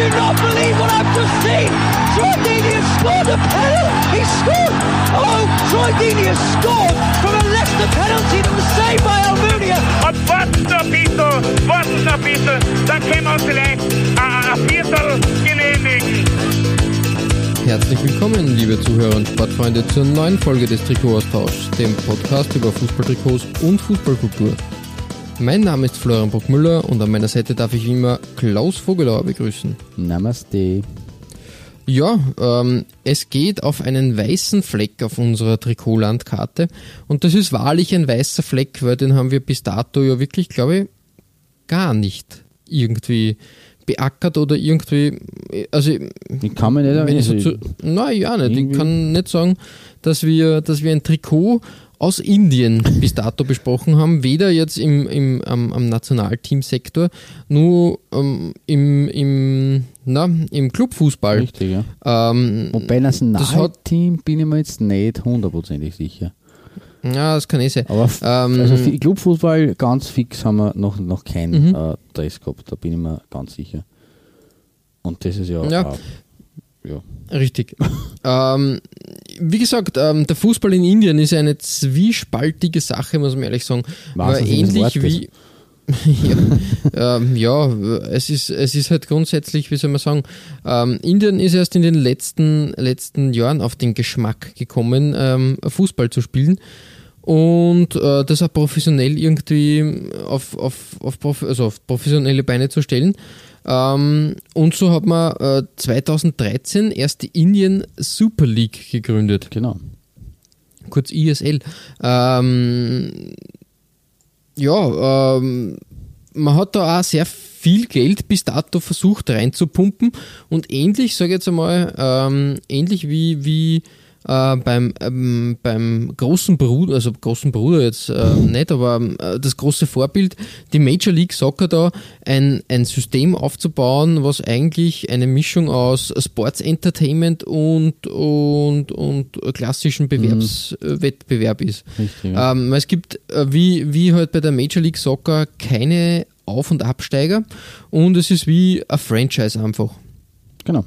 Do not believe what I've just seen! Troy Deeney has scored a penalty! He scored! Oh, Troy Deeney has scored from a Leicester penalty that was saved by Almunia! Und warten noch ein bisschen, warten noch ein bisschen, dann können wir uns vielleicht ein, ein Viertel genehmigen. Herzlich willkommen, liebe Zuhörer und Sportfreunde, zur neuen Folge des Trikotaustauschs, dem Podcast über Fußballtrikots und Fußballkultur. Mein Name ist Florian Bruckmüller und an meiner Seite darf ich wie immer Klaus Vogelauer begrüßen. Namaste. Ja, ähm, es geht auf einen weißen Fleck auf unserer Trikotlandkarte und das ist wahrlich ein weißer Fleck, weil den haben wir bis dato ja wirklich, glaube ich, gar nicht irgendwie beackert oder irgendwie, also Ich kann mich nicht wenn ich so zu, Nein, ja nicht. Ich kann nicht sagen, dass wir, dass wir ein Trikot aus Indien bis dato besprochen haben, weder jetzt im, im, am, am Nationalteamsektor, nur ähm, im, im, na, im Clubfußball. Richtig, ja. Ähm, Wobei Nationalteam bin ich mir jetzt nicht hundertprozentig sicher. ja, das kann eh sein. Aber Ähm, also für Clubfußball ganz fix haben wir noch, noch keinen Mhm. äh, Dress gehabt, da bin ich mir ganz sicher. Und das ist ja, Ja. auch- ja. Richtig. ähm, wie gesagt, ähm, der Fußball in Indien ist eine zwiespaltige Sache, muss man ehrlich sagen. Des ähnlich wie. ja, ähm, ja, es ist, es ist halt grundsätzlich, wie soll man sagen, ähm, Indien ist erst in den letzten, letzten Jahren auf den Geschmack gekommen, ähm, Fußball zu spielen und äh, das auch professionell irgendwie auf, auf, auf, also auf professionelle Beine zu stellen. Ähm, und so hat man äh, 2013 erst die Indian Super League gegründet, Genau. kurz ISL. Ähm, ja, ähm, man hat da auch sehr viel Geld bis dato versucht reinzupumpen und ähnlich, sage ich jetzt einmal, ähm, ähnlich wie, wie äh, beim, ähm, beim großen Bruder, also großen Bruder jetzt äh, nicht, aber äh, das große Vorbild, die Major League Soccer da, ein, ein System aufzubauen, was eigentlich eine Mischung aus Sports Entertainment und, und, und klassischen Bewerbswettbewerb ist. Richtig, ja. Ähm, es gibt, äh, wie, wie halt bei der Major League Soccer, keine Auf- und Absteiger und es ist wie ein Franchise einfach. genau.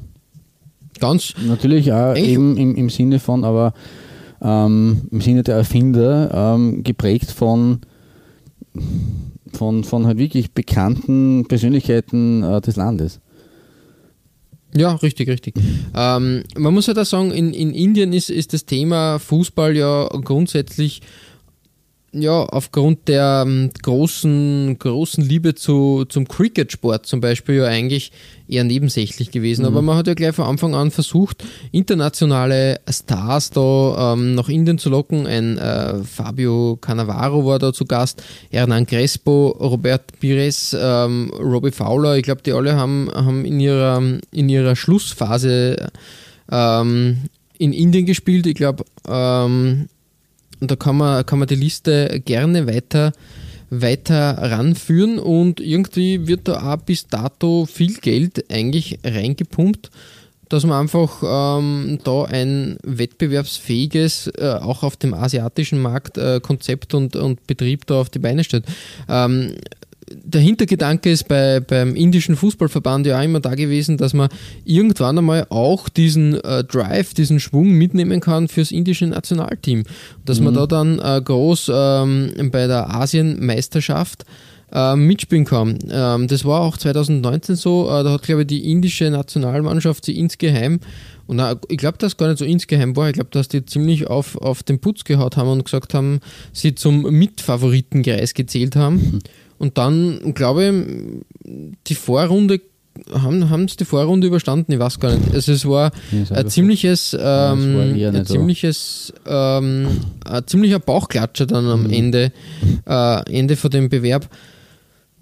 Ganz, Natürlich auch eben im, im Sinne von, aber ähm, im Sinne der Erfinder, ähm, geprägt von, von, von halt wirklich bekannten Persönlichkeiten äh, des Landes. ja, richtig, richtig. Ähm, man muss halt auch sagen, in, in Indien ist, ist das Thema Fußball ja grundsätzlich ja, aufgrund der ähm, großen, großen Liebe zu, zum Cricket-Sport zum Beispiel ja eigentlich eher nebensächlich gewesen. Aber man hat ja gleich von Anfang an versucht, internationale Stars da ähm, nach Indien zu locken. Ein äh, Fabio Cannavaro war da zu Gast, Hernan Crespo, Robert Pires, ähm, Robbie Fowler. Ich glaube, die alle haben, haben in, ihrer, in ihrer Schlussphase ähm, in Indien gespielt. Ich glaube, ähm, und da kann man, kann man die Liste gerne weiter, weiter ranführen und irgendwie wird da auch bis dato viel Geld eigentlich reingepumpt, dass man einfach ähm, da ein wettbewerbsfähiges, äh, auch auf dem asiatischen Markt, äh, Konzept und, und Betrieb da auf die Beine stellt. Ähm, der Hintergedanke ist bei, beim indischen Fußballverband ja auch immer da gewesen, dass man irgendwann einmal auch diesen äh, Drive, diesen Schwung mitnehmen kann fürs indische Nationalteam. Dass man da dann äh, groß ähm, bei der Asienmeisterschaft äh, mitspielen kann. Ähm, das war auch 2019 so, äh, da hat glaube ich die indische Nationalmannschaft sie insgeheim und ich glaube, dass gar nicht so insgeheim war. Ich glaube, dass die ziemlich auf, auf den Putz gehaut haben und gesagt haben, sie zum Mitfavoritenkreis gezählt haben. Und dann, glaube ich, die Vorrunde haben, haben sie die Vorrunde überstanden, ich weiß gar nicht. Also es war Ja, ein ich ziemliches, es war ähm, eher ein nicht so. ziemliches, ähm, ein ziemlicher Bauchklatscher dann am Ende, äh, Ende von dem Bewerb.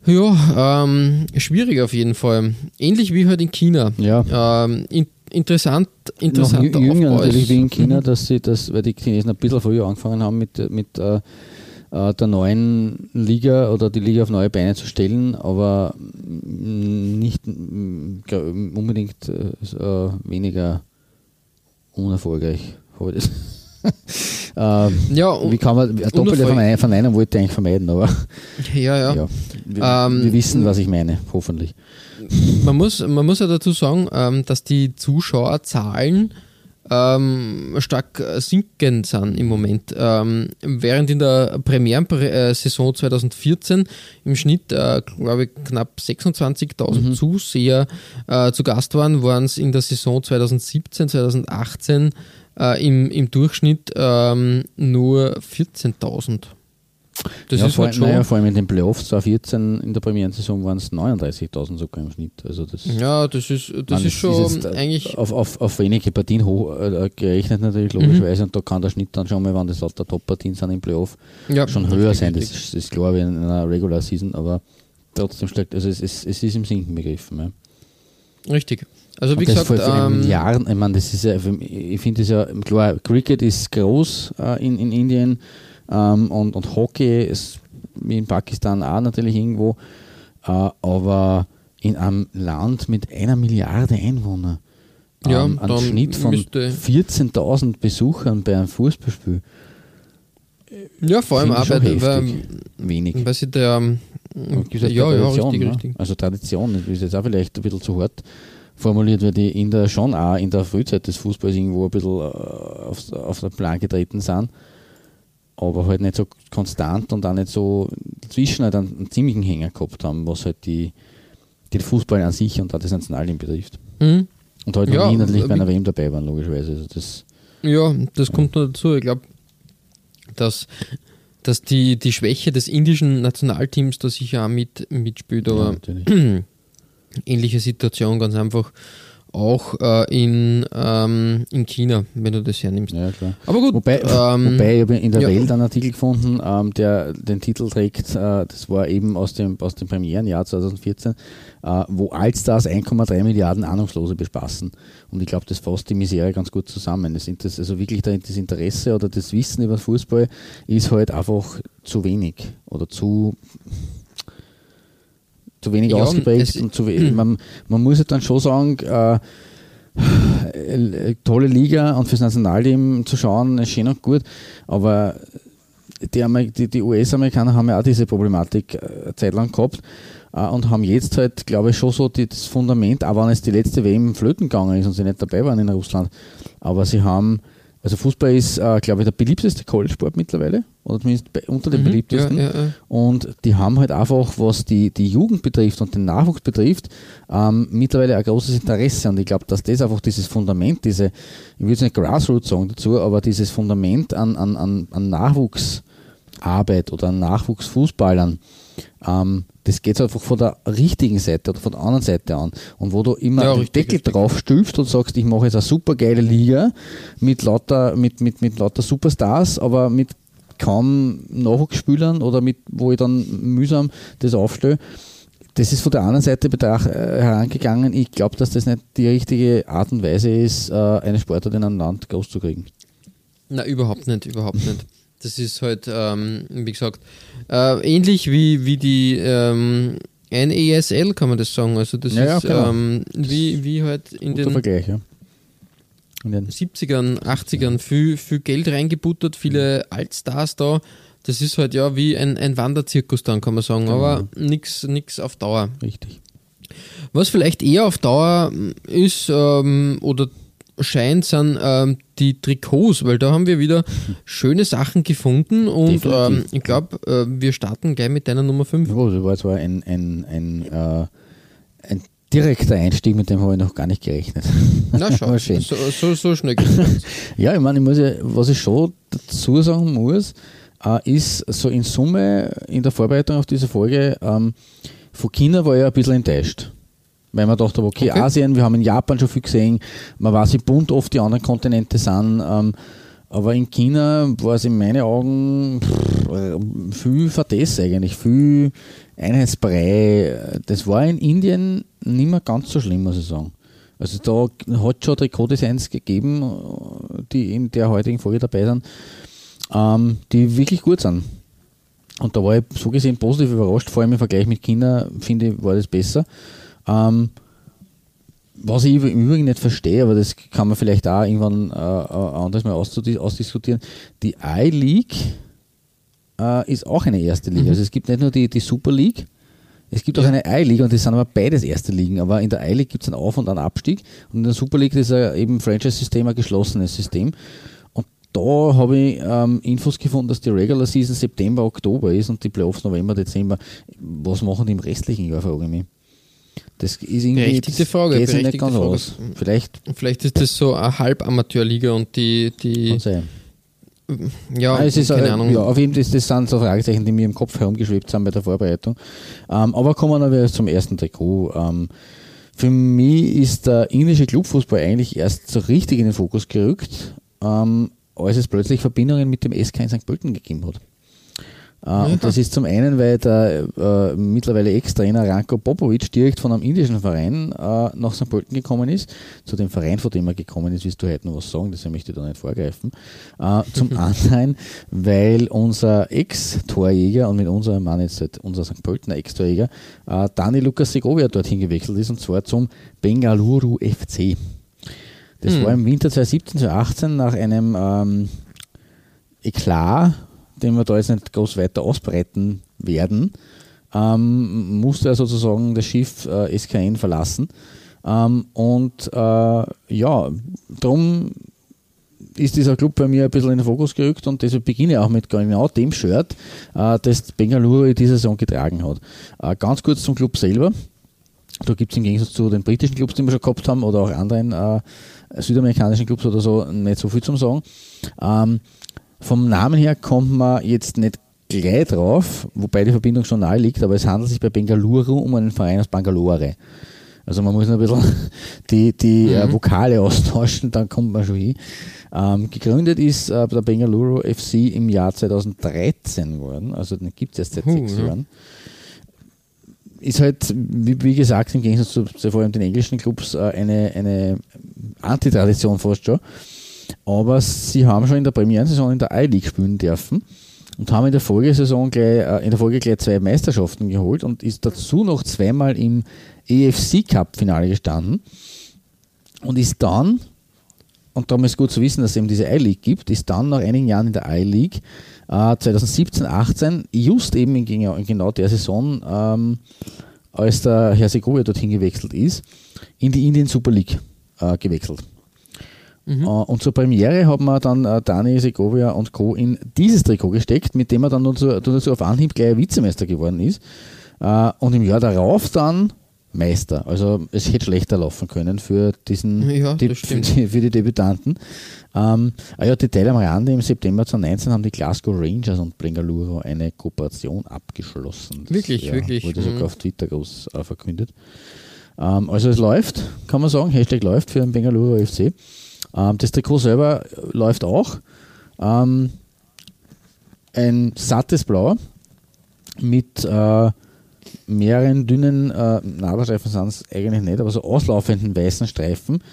Ja, ähm, schwierig auf jeden Fall. Ähnlich wie halt in China. Ja. Ähm, in, interessant, noch interessanter jü- jünger Aufbau natürlich ist. wie in China, Mhm. dass sie das, weil die Chinesen ein bisschen früher angefangen haben mit, mit äh, der neuen Liga oder die Liga auf neue Beine zu stellen, aber nicht unbedingt äh, äh, weniger unerfolgreich. Habe ich das. ähm, Ja, wie kann man, eine doppelte Verneinung, Verneinung wollte ich eigentlich vermeiden, aber Ja, ja. ja, wir, Ähm, wir wissen, was ich meine, hoffentlich. Man muss, man muss ja dazu sagen, ähm, dass die Zuschauerzahlen ähm, stark äh, sinkend sind im Moment. Ähm, während in der Premierensaison 2014 im Schnitt, äh, glaube ich, knapp 26.000 Zuseher äh, zu Gast waren, waren es in der Saison 2017, 2018 äh, im, im Durchschnitt ähm, nur 14.000. Das ja, ist vor, halt schon. naja, vor allem in den Playoffs 2014 in der Premierensaison waren es 39.000 sogar im Schnitt. Also das, ja, das ist, das Man, ist schon jetzt, äh, eigentlich. auf, auf, auf wenige Partien hoch, äh, gerechnet natürlich, Mhm. logischerweise. Und da kann der Schnitt dann schon mal, wenn das lauter Top-Partien sind im Playoff, Ja, schon höher sein. Das ist, ist klar wie in einer Regular Season, aber trotzdem steckt, also es, es, es ist im Sinken begriffen. Ja. Richtig. Also wie gesagt, vor, ähm, Jahren, ich meine, das ist ja, ich finde das ja, klar, Cricket ist groß äh, in, in Indien ähm, und, und Hockey ist wie in Pakistan auch natürlich irgendwo, äh, aber in einem Land mit einer Milliarde Einwohner, Ja, ähm, einen dann Schnitt von müsste- 14.000 Besuchern bei einem Fußballspiel, ja, vor allem auch bei, weil, wenig. weil sie der ähm, ja, ja, Tradition, richtig, ne? richtig. Also Tradition das ist jetzt auch vielleicht ein bisschen zu hart formuliert, weil die Inder schon auch in der Frühzeit des Fußballs irgendwo ein bisschen äh, auf, auf den Plan getreten sind, aber halt nicht so konstant und auch nicht so zwischen halt einen, einen ziemlichen Hänger gehabt haben, was halt die, den Fußball an sich und auch das Nationalteam betrifft. Mhm. Und halt Ja, natürlich bei einer WM dabei waren, logischerweise. Also das, Ja, das kommt noch dazu. Ich glaube, dass, dass die, die Schwäche des indischen Nationalteams da sicher auch mit, mitspielt, ja, aber natürlich. ähnliche Situation ganz einfach auch äh, in, ähm, in China, wenn du das hernimmst. Ja, klar. Aber gut, Wobei, ähm, wobei ich habe in der ja. Welt einen Artikel gefunden, ähm, der den Titel trägt, äh, das war eben aus dem, aus dem Premierenjahr 2014, äh, wo Allstars 1,3 Milliarden Ahnungslose bespaßen. Und ich glaube, das fasst die Misere ganz gut zusammen. Das, Inter- also wirklich da- das Interesse oder das Wissen über Fußball ist halt einfach zu wenig oder zu zu wenig Ja, ausgeprägt und zu we- man, man muss halt dann schon sagen, äh, äh, tolle Liga und fürs Nationalteam zu schauen, ist schön und gut, aber die, Amer- die, die US-Amerikaner haben ja auch diese Problematik äh, eine Zeit lang gehabt äh, und haben jetzt halt, glaube ich, schon so die, das Fundament, auch wenn es die letzte WM flöten gegangen ist und sie nicht dabei waren in Russland, aber sie haben, also Fußball ist, äh, glaube ich, der beliebteste College-Sport mittlerweile, oder zumindest unter den Mhm, beliebtesten. ja, ja, ja. Und die haben halt einfach, was die, die Jugend betrifft und den Nachwuchs betrifft, ähm, mittlerweile ein großes Interesse. Und ich glaube, dass das einfach dieses Fundament, diese, ich würde es nicht Grassroots sagen dazu, aber dieses Fundament an, an, an, an Nachwuchsarbeit oder an Nachwuchsfußballern, ähm, das geht einfach von der richtigen Seite oder von der anderen Seite an. Und wo du immer Ja, den richtig, Deckel richtig. drauf stülpst und sagst, ich mache jetzt eine super geile Liga mit lauter, mit, mit, mit lauter Superstars, aber mit kaum Nachwuchsspielern oder mit, wo ich dann mühsam das aufstelle. Das ist von der anderen Seite betracht, äh, herangegangen. Ich glaube, dass das nicht die richtige Art und Weise ist, äh, eine Sportart in einem Land groß zu kriegen. Na, überhaupt nicht, überhaupt nicht. Das ist halt, ähm, wie gesagt, äh, ähnlich wie, wie die ähm, NESL, kann man das sagen. Also das Ja, ja, ist genau. ähm, wie, wie halt in Guter den Vergleich, ja. In den 70ern, 80ern viel, viel Geld reingebuttert, viele Altstars da. Das ist halt ja wie ein, ein Wanderzirkus dann, kann man sagen, Genau. aber nichts nix auf Dauer. richtig. Was vielleicht eher auf Dauer ist ähm, oder scheint, sind ähm, die Trikots, weil da haben wir wieder schöne Sachen gefunden und ähm, ich glaube, äh, wir starten gleich mit deiner Nummer 5. Ja, das war zwar ein, ein, ein, äh, ein direkter Einstieg, mit dem habe ich noch gar nicht gerechnet. Na schau, schön. so, so, so schnell. Ja, ich meine, ich muss ja, was ich schon dazu sagen muss, äh, ist so in Summe in der Vorbereitung auf diese Folge, ähm, von China war ich ein bisschen enttäuscht. Weil man dachte, okay, Okay. Asien, wir haben in Japan schon viel gesehen, man weiß, wie bunt oft die anderen Kontinente sind, ähm, aber in China war es in meinen Augen pff, viel Verdes eigentlich, viel Einheitsbrei. Das war in Indien nicht mehr ganz so schlimm, muss ich sagen. Also da hat schon Trikotdesigns gegeben, die in der heutigen Folge dabei sind, ähm, die wirklich gut sind. Und da war ich so gesehen positiv überrascht, vor allem im Vergleich mit China, finde ich, war das besser. Ähm, was ich im Übrigen nicht verstehe, aber das kann man vielleicht auch irgendwann äh, äh anders mal ausdiskutieren, die I-League äh, ist auch eine erste Liga. Mhm. Also es gibt nicht nur die, die Super League, es gibt auch eine I-League und das sind aber beides erste Ligen. Aber in der I-League gibt es einen Auf- und einen Abstieg und in der Super League ist ja eben Franchise-System ein geschlossenes System. Und da habe ich ähm, Infos gefunden, dass die Regular Season September, Oktober ist und die Playoffs November, Dezember. Was machen die im restlichen Jahr, frage ich mich. Das ist irgendwie berechtigte Frage. Geht nicht ganz Frage. aus. Vielleicht, Vielleicht ist das so eine Halbamateurliga und die, die ja, ah, es ist, keine Ahnung. Ja, auf jeden Fall, das sind so Fragezeichen, die mir im Kopf herumgeschwebt sind bei der Vorbereitung. Ähm, aber kommen wir zum ersten Trikot. Ähm, für mich ist der indische Clubfußball eigentlich erst so richtig in den Fokus gerückt, ähm, als es plötzlich Verbindungen mit dem SK in St. Pölten gegeben hat. Ja. Und das ist zum einen, weil der äh, mittlerweile Ex-Trainer Ranko Popovic direkt von einem indischen Verein äh, nach St. Pölten gekommen ist. Zu dem Verein, von dem er gekommen ist, willst du heute noch was sagen, deswegen möchte ich da nicht vorgreifen. Äh, zum anderen, weil unser Ex-Torjäger, und mit unserem Mann jetzt halt unser St. Pöltener Ex-Torjäger, äh, Dani Lukas Segovia dorthin gewechselt ist, und zwar zum Bengaluru FC. Das hm. war im Winter 2017, 2018 nach einem ähm, Eklat den wir da jetzt nicht groß weiter ausbreiten werden, ähm, musste er sozusagen das Schiff äh, SKN verlassen. Ähm, und äh, ja, darum ist dieser Club bei mir ein bisschen in den Fokus gerückt und deshalb beginne ich auch mit genau dem Shirt, äh, das Bengaluru in dieser Saison getragen hat. Äh, ganz kurz zum Club selber. Da gibt es im Gegensatz zu den britischen Clubs, die wir schon gehabt haben, oder auch anderen äh, südamerikanischen Clubs oder so, nicht so viel zum Sagen. Ähm, vom Namen her kommt man jetzt nicht gleich drauf, wobei die Verbindung schon nahe liegt, aber es handelt sich bei Bengaluru um einen Verein aus Bangalore. Also man muss noch ein bisschen die, die äh, mhm. Vokale austauschen, dann kommt man schon hin. Ähm, gegründet ist äh, der Bengaluru FC im Jahr 2013 worden, also den gibt es erst seit sechs ja. Jahren. Ist halt, wie, wie, gesagt, im Gegensatz zu, zu vor allem den englischen Clubs äh, eine, eine Antitradition fast schon. Aber sie haben schon in der Premierensaison in der I-League spielen dürfen und haben in der Folgesaison gleich, äh, in der Folge gleich zwei Meisterschaften geholt und ist dazu noch zweimal im EFC Cup Finale gestanden und ist dann, und darum ist gut zu wissen, dass es eben diese I-League gibt, ist dann nach einigen Jahren in der I-League äh, 2017, 18, just eben in, in genau der Saison, ähm, als der Herr Segovia dorthin gewechselt ist, in die Indian Super League äh, gewechselt. Mhm. Uh, und zur Premiere haben wir dann uh, Dani Segovia und Co. in dieses Trikot gesteckt, mit dem er dann nur dazu auf Anhieb gleich Vizemeister geworden ist. Uh, und im Jahr darauf dann Meister. Also es hätte schlechter laufen können für diesen ja, die, für, die, für, die, Debütanten. Ähm, ah ja, Detail am Rande, im September 2019 haben die Glasgow Rangers und Bengaluru eine Kooperation abgeschlossen. Das, wirklich, ja, wirklich. Wurde sogar mhm. auf Twitter groß äh, verkündet. Ähm, also es läuft, kann man sagen, Hashtag läuft für den Bengaluru FC. Ähm, das Trikot selber läuft auch. Ähm, ein sattes Blau mit äh, mehreren dünnen äh, Nadelstreifen sind es eigentlich nicht, aber so auslaufenden weißen Streifen.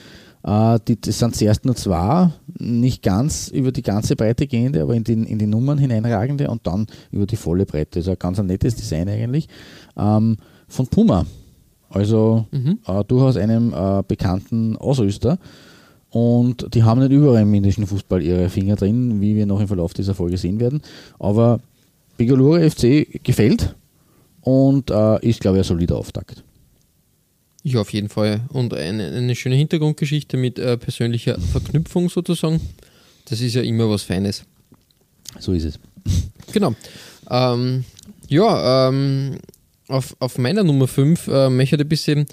Äh, die, das sind zuerst nur zwei, nicht ganz über die ganze Breite gehende, aber in die, in die Nummern hineinragende und dann über die volle Breite. Also ein ganz ein nettes Design eigentlich. Ähm, von Puma. Also mhm. äh, durchaus einem äh, bekannten Ausrüster. Und die haben nicht überall im indischen Fußball ihre Finger drin, wie wir noch im Verlauf dieser Folge sehen werden. Aber Bengaluru FC gefällt und äh, ist, glaube ich, ein solider Auftakt. Ja, auf jeden Fall. Und eine, eine schöne Hintergrundgeschichte mit äh, persönlicher Verknüpfung sozusagen. Das ist ja immer was Feines. So ist es. Genau. Ähm, ja, ähm, auf, auf meiner Nummer 5 äh, möchte ich ein bisschen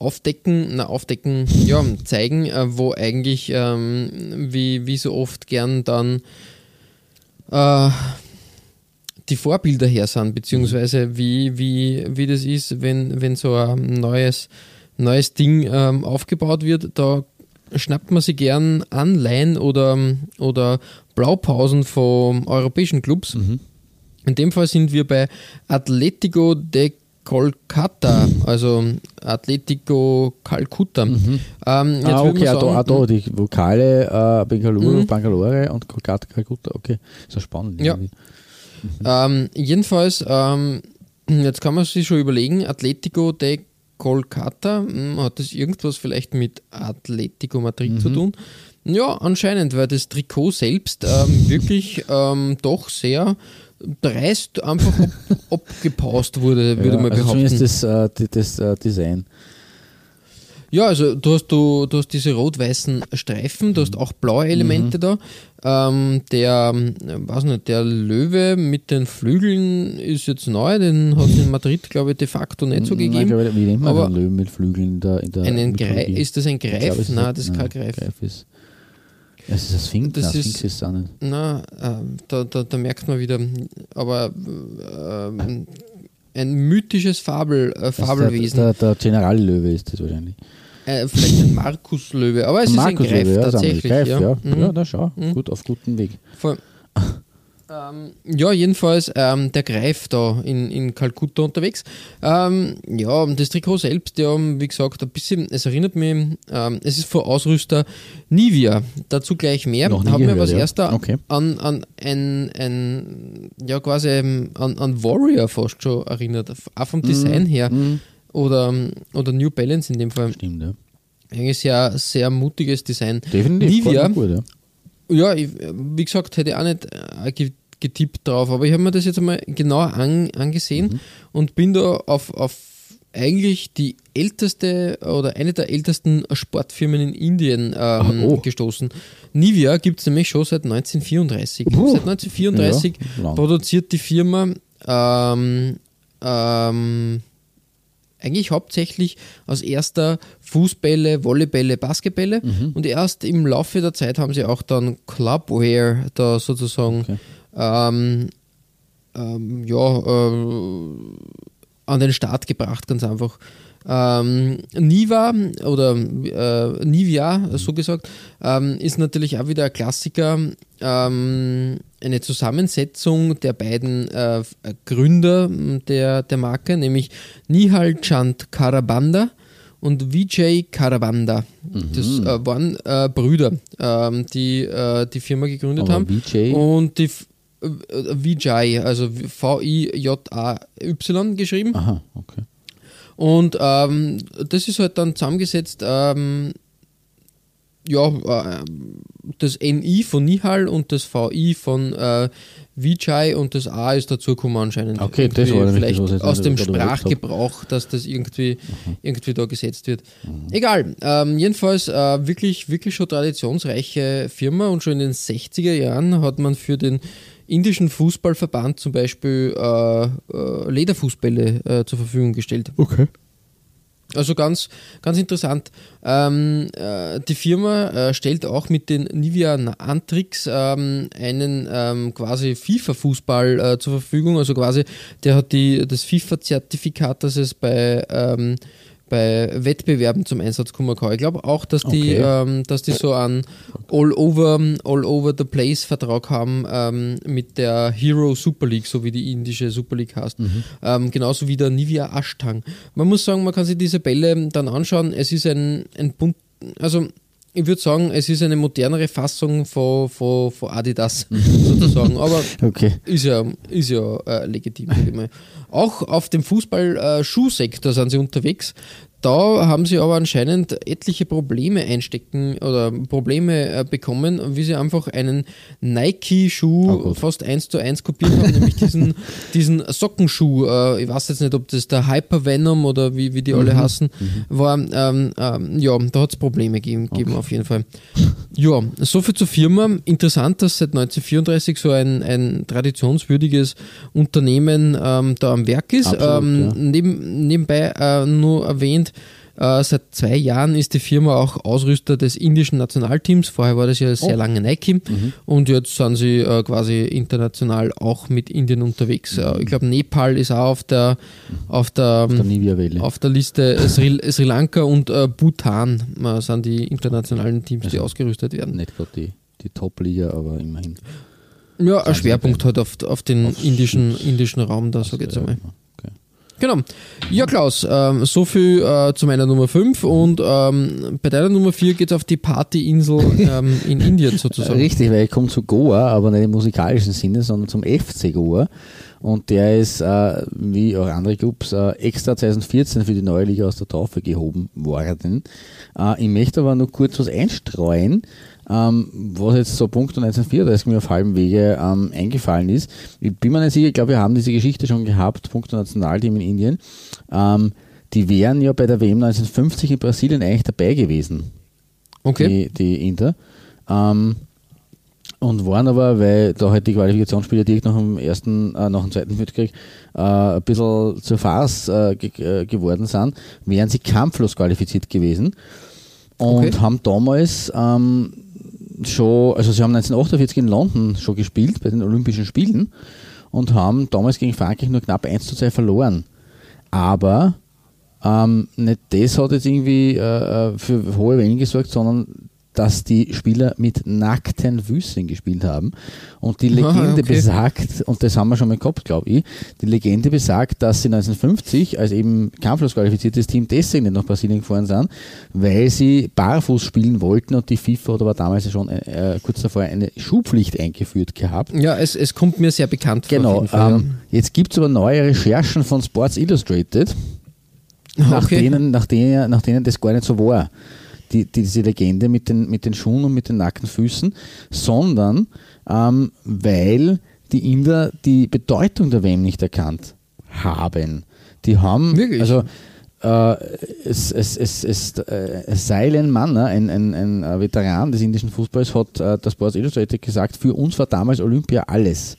aufdecken, na aufdecken, ja, zeigen, äh, wo eigentlich, ähm, wie, wie so oft gern dann äh, die Vorbilder her sind, beziehungsweise wie, wie, wie das ist, wenn, wenn so ein neues, neues Ding ähm, aufgebaut wird, da schnappt man sich gern Anleihen oder, oder Blaupausen von europäischen Clubs. Mhm. In dem Fall sind wir bei Atletico de Kolkata, also Atletico Calcutta. Ähm, jetzt Ah, okay, da, sagen, auch da, die Vokale äh, Bangalore, Mhm. Bangalore und Kolkata, Kalkutta, okay. Ist ja spannend. Ja. irgendwie. Ähm, jedenfalls, ähm, jetzt kann man sich schon überlegen, Atletico de Kolkata, hm, hat das irgendwas vielleicht mit Atletico Madrid zu tun? Ja, anscheinend, weil das Trikot selbst ähm, wirklich ähm, doch sehr dreist einfach ab, abgepaust wurde, würde ja, man also behaupten. zumindest das, äh, das äh, Design. Ja, also du hast, du, du hast diese rot-weißen Streifen, du hast auch blaue Elemente da. Ähm, der, ähm, weiß nicht, der Löwe mit den Flügeln ist jetzt neu, den hat es in Madrid, glaube ich, de facto nicht so Nein, gegeben. glaub ich, wie nennt man Aber einen Löwen mit Flügeln in der, in der Einen Greif, ist das ein Greif? glaub, es ist Nein, ein- das ist kein Greif. ist, es ist ein Sphinx, Das ist- Sphinx ist nicht. Na, ähm, da, da, da merkt man wieder, aber ähm, ein mythisches Fabel, äh, Das ist Fabelwesen. Der, der, der Generallöwe ist das wahrscheinlich. Äh, vielleicht ein Markuslöwe, aber es ist ein Greif Löwe, ja, tatsächlich. Greif, ja. Mhm. Ja, da schau, gut, auf gutem Weg. Voll. ähm, ja, jedenfalls ähm, der Greif da in, in Kalkutta unterwegs. Ähm, ja, und das Trikot selbst, ja, wie gesagt, ein bisschen, es erinnert mich, ähm, es ist von Ausrüster Nivea. Dazu gleich mehr. Noch nie mir gehört, was ja. erster Okay. an, an ein, ein, ja, quasi an, an Warrior fast schon erinnert. Auch vom Design her. Oder, oder New Balance in dem Fall. Stimmt, ja. Eigentlich sehr, sehr mutiges Design. Definitiv. Nivea, gut, ja. ja, ich, wie gesagt, hätte ich auch nicht äh, getippt drauf, aber ich habe mir das jetzt einmal genauer an, angesehen und bin da auf, auf eigentlich die älteste oder eine der ältesten Sportfirmen in Indien ähm, oh. gestoßen. Nivea gibt es nämlich schon seit 1934. Puh. Seit 1934 Ja, produziert die Firma ähm, ähm, eigentlich hauptsächlich aus erster Fußbälle, Volleybälle, Basketbälle Mhm. und erst im Laufe der Zeit haben sie auch dann Clubwear da sozusagen Okay. Ähm, ähm, ja, äh, an den Start gebracht, ganz einfach. Ähm, Niva oder äh, Nivea, so gesagt, ähm, ist natürlich auch wieder ein Klassiker. Ähm, eine Zusammensetzung der beiden äh, Gründer der, der Marke, nämlich Nihal Chand Karabanda und Vijay Karabanda. Das äh, waren äh, Brüder, ähm, die äh, die Firma gegründet Aber haben. Vijay? Und die F- Vijay, also V-I-J-A-Y geschrieben. Aha, okay. Und ähm, das ist halt dann zusammengesetzt, ähm, ja, äh, das NI von Nihal und das VI von äh, Vijay und das A ist dazugekommen anscheinend. Okay, das war vielleicht was aus dem. Sprachgebrauch, dass das irgendwie, irgendwie da gesetzt wird. Egal, ähm, jedenfalls äh, wirklich, wirklich schon traditionsreiche Firma und schon in den 60er Jahren hat man für den indischen Fußballverband zum Beispiel äh, äh, Lederfußbälle äh, zur Verfügung gestellt. Okay. Also ganz, ganz interessant. Ähm, äh, die Firma äh, stellt auch mit den Nivea Antrix ähm, einen ähm, quasi FIFA-Fußball äh, zur Verfügung. Also quasi, der hat die, das FIFA-Zertifikat, das es bei, ähm, bei Wettbewerben zum Einsatz kommen kann. Ich glaube auch, dass die, Okay. ähm, dass die so einen all over, all over the place Vertrag haben ähm, mit der Hero Super League, so wie die indische Super League heißt. Ähm, genauso wie der Nivea Ashtang. Man muss sagen, man kann sich diese Bälle dann anschauen. Es ist ein, ein bunt, also ich würde sagen, es ist eine modernere Fassung von, von, von Adidas sozusagen. Aber Okay. ist ja, ist ja äh, legitim. Auch auf dem Fußball-Schuhsektor sind sie unterwegs. Da haben sie aber anscheinend etliche Probleme einstecken oder Probleme äh, bekommen, wie sie einfach einen Oh Nike-Schuh Gott. fast eins zu eins kopiert haben, nämlich diesen, diesen Sockenschuh. Äh, ich weiß jetzt nicht, ob das der Hyper Venom oder wie, wie die alle heißen, war. Ähm, ähm, ja, da hat es Probleme gegeben, gegeben auf jeden Fall. Ja, soviel zur Firma. Interessant, dass seit 1934 so ein, ein traditionswürdiges Unternehmen ähm, da am Werk ist. Absolut, ähm, ja. neben, nebenbei äh, nur erwähnt, äh, seit zwei Jahren ist die Firma auch Ausrüster des indischen Nationalteams. Vorher war das ja sehr Oh. lange Nike Mhm. und jetzt sind sie äh, quasi international auch mit Indien unterwegs. Äh, ich glaube, Nepal ist auch auf der, auf der, Mhm. Der auf der Liste Sri, Sri Lanka und äh, Bhutan äh, sind die internationalen Teams, die Also ausgerüstet werden. Nicht gerade die, die Top-Liga, aber immerhin. Ja, ein Schwerpunkt halt auf, auf den Auf indischen, indischen Raum, da sage ich jetzt einmal. Genau. Ja, Klaus, ähm, so viel äh, zu meiner Nummer 5 und ähm, bei deiner Nummer 4 geht es auf die Partyinsel ähm, in Indien sozusagen. Richtig, weil ich komme zu Goa, aber nicht im musikalischen Sinne, sondern zum FC Goa. Und der ist, äh, wie auch andere Clubs, äh, extra 2014 für die neue Liga aus der Taufe gehoben worden. Äh, ich möchte aber noch kurz was einstreuen, ähm, was jetzt so Punkt 1934 mir auf halbem Wege ähm, eingefallen ist. Ich bin mir nicht sicher, ich glaube, wir haben diese Geschichte schon gehabt, Punkt Nationalteam in Indien. Ähm, die wären ja bei der WM 1950 in Brasilien eigentlich dabei gewesen. Okay. Die, die Inter. Ähm, und waren aber, weil da halt die Qualifikationsspiele direkt nach dem ersten, äh, nach dem zweiten Weltkrieg äh, ein bisschen zur Farce äh, ge äh, geworden sind, wären sie kampflos qualifiziert gewesen und Okay. haben damals ähm, schon, also sie haben 1948 in London schon gespielt bei den Olympischen Spielen und haben damals gegen Frankreich nur knapp 1 zu 2 verloren. Aber ähm, nicht das hat jetzt irgendwie äh, äh, für hohe Wellen gesorgt, sondern dass die Spieler mit nackten Füßen gespielt haben. Und die Legende Ah, okay. besagt, und das haben wir schon mal gehabt, glaube ich, die Legende besagt, dass sie 1950 als eben kampflos qualifiziertes Team deswegen nicht nach Brasilien gefahren sind, weil sie barfuß spielen wollten und die FIFA hat aber damals schon äh, kurz davor eine Schuhpflicht eingeführt gehabt. Ja, es, es kommt mir sehr bekannt vor. Genau. Fall, ähm, jetzt gibt es aber neue Recherchen von Sports Illustrated, ja. nach, okay. denen, nach, denen, nach denen das gar nicht so war, die, die, diese Legende mit den, mit den Schuhen und mit den nackten Füßen, sondern ähm, weil die Inder die Bedeutung der WM nicht erkannt haben. Die haben, Wirklich? also äh, es, es, es, es, äh, Seilen Manner, ein, ein, ein äh, Veteran des indischen Fußballs, hat äh, das Sports Illustrated gesagt, für uns war damals Olympia alles.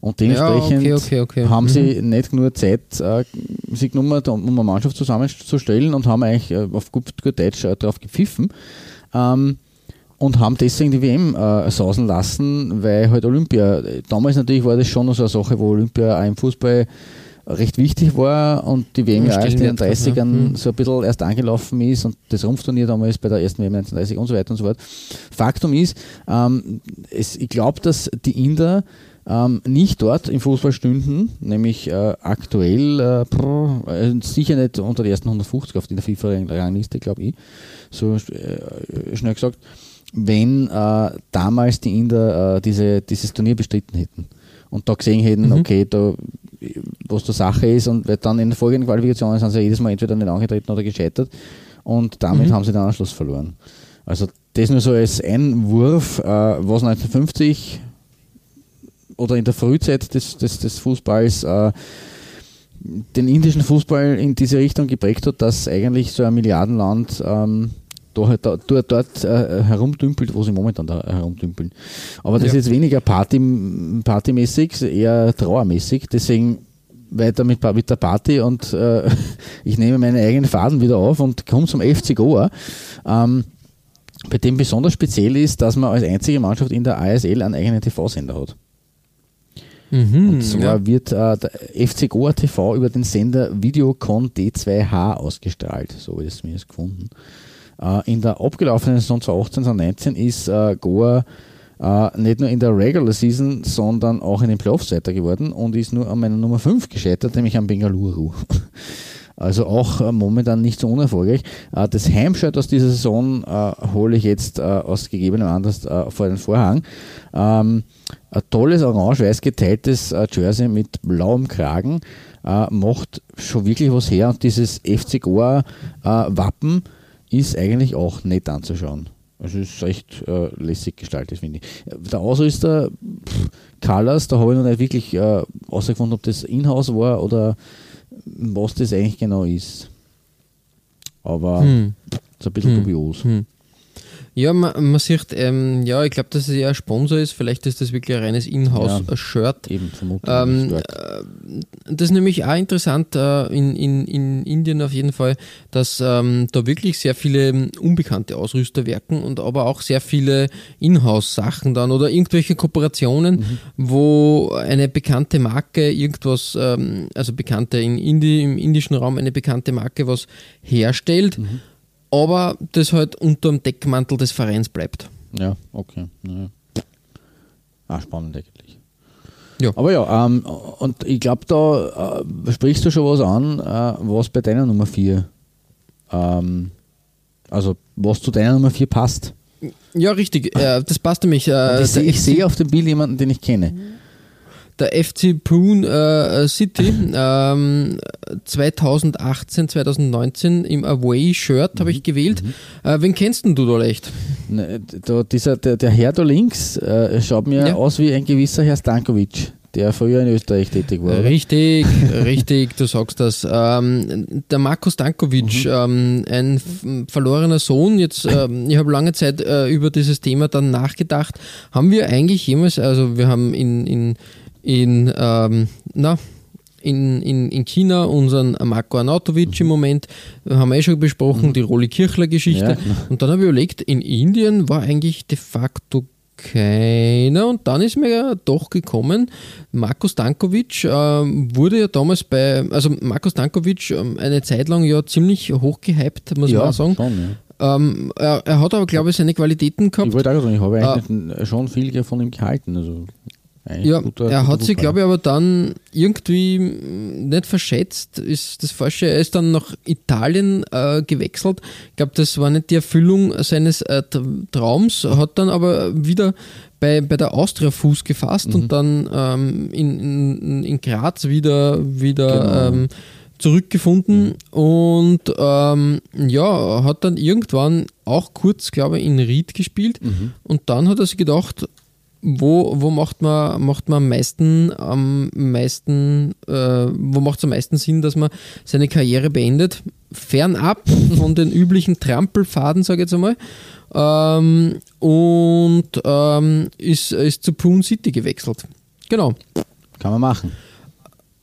Und dementsprechend Ja, okay, okay, okay. haben Mhm. sie nicht nur Zeit äh, sich genommen, um eine Mannschaft zusammenzustellen und haben eigentlich äh, auf gut, gut Deutsch äh, drauf gepfiffen ähm, und haben deswegen die WM äh, sausen lassen, weil halt Olympia, damals natürlich war das schon noch so eine Sache, wo Olympia auch im Fußball recht wichtig war und die WM ja erst in den Stellenwert hat, 30ern ja. Mhm. so ein bisschen erst angelaufen ist und das Rumpfturnier damals bei der ersten WM 1930 und so weiter und so fort. Faktum ist, ähm, es, ich glaube, dass die Inder ähm, nicht dort im Fußball stünden, nämlich äh, aktuell äh, brr, äh, sicher nicht unter die ersten 150 auf der FIFA-Rangliste, glaube ich, so äh, schnell gesagt, wenn äh, damals die Inder äh, diese, dieses Turnier bestritten hätten und da gesehen hätten, okay, da was der Sache ist und weil dann in den folgenden Qualifikationen sind sie jedes Mal entweder nicht angetreten oder gescheitert und damit haben sie den Anschluss verloren. Also das nur so als Einwurf, äh, was 1950 oder in der Frühzeit des, des, des Fußballs äh, den indischen Fußball in diese Richtung geprägt hat, dass eigentlich so ein Milliardenland ähm, da, halt dort, dort äh, herumdümpelt, wo sie momentan da herumdümpeln. Aber das Ja. ist jetzt weniger Party, partymäßig, eher trauermäßig. Deswegen weiter mit, mit der Party und äh, ich nehme meine eigenen Faden wieder auf und komme zum FC Goa. Ähm, bei dem besonders speziell ist, dass man als einzige Mannschaft in der ASL einen eigenen TV-Sender hat. Mhm, Und zwar ja. wird äh, der FC Goa TV über den Sender Videocon D2H ausgestrahlt, so habe ich es zumindest gefunden. Äh, in der abgelaufenen Saison 2018, 2019 ist äh, Goa äh, nicht nur in der Regular Season, sondern auch in den Playoffs weiter geworden und ist nur an meiner Nummer 5 gescheitert, nämlich an Bengaluru. Also auch äh, momentan nicht so unerfolgreich. Äh, das Heimshirt aus dieser Saison äh, hole ich jetzt äh, aus gegebenem Anlass äh, vor den Vorhang. Ähm, ein tolles orange-weiß geteiltes Jersey mit blauem Kragen macht schon wirklich was her und dieses FC Goa Wappen ist eigentlich auch nett anzuschauen. Also es ist recht äh, lässig gestaltet, finde ich. Der Ausrüster, pff, Colors, da habe ich noch nicht wirklich äh, ob das Inhouse war oder was das eigentlich genau ist. Aber Hm. so ein bisschen Hm. dubios. Hm. Ja, man, man sieht, ähm, ja, ich glaube, dass es eher ein Sponsor ist. Vielleicht ist das wirklich ein reines Inhouse-Shirt. Eben, vermutlich. Ähm, äh, das ist nämlich auch interessant äh, in, in, in Indien auf jeden Fall, dass ähm, da wirklich sehr viele ähm, unbekannte Ausrüster werken und aber auch sehr viele Inhouse-Sachen dann oder irgendwelche Kooperationen, wo eine bekannte Marke irgendwas, ähm, also bekannte in Indi, im indischen Raum eine bekannte Marke was herstellt, aber das halt unter dem Deckmantel des Vereins bleibt. Ja, okay. Ja. Ah, spannend eigentlich. Ja. Aber ja, ähm, und ich glaube, da äh, sprichst du schon was an, äh, was bei deiner Nummer 4, ähm, also was zu deiner Nummer 4 passt. Ja, richtig. Äh, das passt nämlich. Äh, ich sehe sehe auf dem Bild jemanden, den ich kenne. Der FC Poon äh, City ähm, 2018, 2019 im Away-Shirt habe ich gewählt. Äh, wen kennst denn du da leicht? Ne, Da, dieser, der, der Herr da links äh, schaut mir Ja. aus wie ein gewisser Herr Stankovic, der früher in Österreich tätig war. oder? Richtig, richtig, du sagst das. Ähm, der Marko Stankovic, ähm, ein verlorener Sohn, jetzt, ähm, ich habe lange Zeit äh, über dieses Thema dann nachgedacht. Haben wir eigentlich jemals, also wir haben in, in, in ähm, na, in, in, in China unseren Marko Arnautovic im Moment, äh, haben wir eh schon besprochen, die Rolli Kirchler-Geschichte. Ja, genau. und dann habe ich überlegt, in Indien war eigentlich de facto keiner und dann ist mir ja doch gekommen, Marko Stankovic ähm, wurde ja damals bei, also Marko Stankovic ähm, eine Zeit lang ja ziemlich hoch gehypt, muss man Ja, auch sagen. schon, ja. Ähm, er, er hat aber, glaube ich, seine Qualitäten gehabt. Ich wollte auch sagen, ich habe eigentlich schon viel von ihm gehalten. Also eigentlich Ja, guter- er hat sich, glaube ich, aber dann irgendwie mm, nicht verschätzt, ist das Falsche. Er ist dann nach Italien äh, gewechselt. Ich glaube, das war nicht die Erfüllung seines äh, Tra- Traums, hat dann aber wieder bei, bei der Austria Fuß gefasst und dann ähm, in, in, in Graz wieder, wieder Genau. ähm, zurückgefunden. Und ähm, ja, hat dann irgendwann auch kurz, glaube ich, in Ried gespielt. Und dann hat er sich gedacht, wo, wo macht man, macht man am meisten, am meisten, äh, wo macht es am meisten Sinn, dass man seine Karriere beendet? Fernab von den üblichen Trampelfaden, sage ich jetzt einmal. Ähm, und ähm, ist, ist zu Poon City gewechselt. Genau. Kann man machen.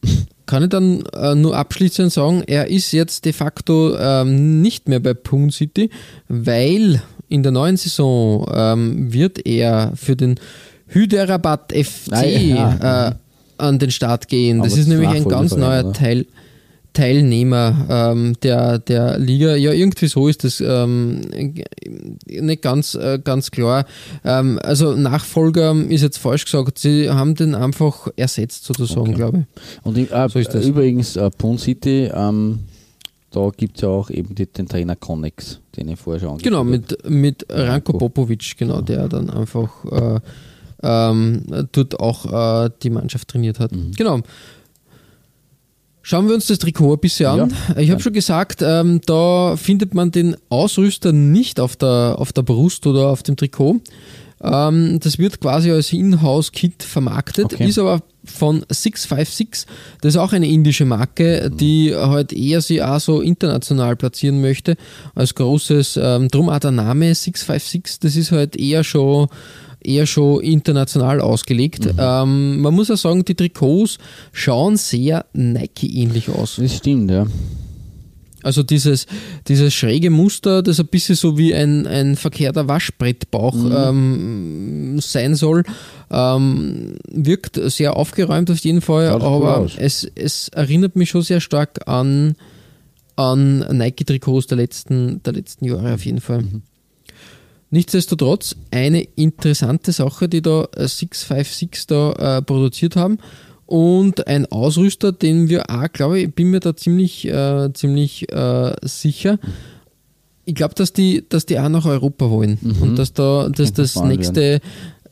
Kann ich dann äh, nur abschließend sagen, er ist jetzt de facto ähm, nicht mehr bei Poon City, weil in der neuen Saison ähm, wird er für den Hyderabad FC Ah, ja. äh, an den Start gehen. Das Aber ist nämlich ein ganz neuer oder? Teil, Teilnehmer ähm, der, der Liga. Ja, irgendwie so ist das ähm, nicht ganz, äh, ganz klar. Ähm, also Nachfolger ist jetzt falsch gesagt. Sie haben den einfach ersetzt sozusagen, Okay. glaube ich. Und äh, So ist das. übrigens, äh, Poon City, ähm, da gibt es ja auch eben die, den Trainer Connex, den ich vorher schon angesprochen Genau, habe. mit, mit Ranko. Popovic, genau, der dann einfach äh, ähm, dort auch äh, die Mannschaft trainiert hat. Mhm. Genau. Schauen wir uns das Trikot ein bisschen an. Ich habe schon gesagt, ähm, da findet man den Ausrüster nicht auf der, auf der Brust oder auf dem Trikot. Ähm, das wird quasi als Inhouse-Kit vermarktet, Okay. ist aber von 656. Das ist auch eine indische Marke, die halt eher sie auch so international platzieren möchte, als großes, ähm, drum auch der Name 656, das ist halt eher schon eher schon international ausgelegt. Ähm, man muss auch sagen, die Trikots schauen sehr Nike-ähnlich aus. Das stimmt, ja. Also dieses, dieses schräge Muster, das ein bisschen so wie ein, ein verkehrter Waschbrettbauch ähm, sein soll, ähm, wirkt sehr aufgeräumt auf jeden Fall, Schaut aber es, es erinnert mich schon sehr stark an, an Nike-Trikots der letzten, der letzten Jahre auf jeden Fall. Nichtsdestotrotz eine interessante Sache, die da äh, 656 da äh, produziert haben. Und ein Ausrüster, den wir auch, glaube ich, bin mir da ziemlich, äh, ziemlich äh, sicher. Ich glaube, dass die, dass die auch nach Europa wollen und dass da, dass das nächste,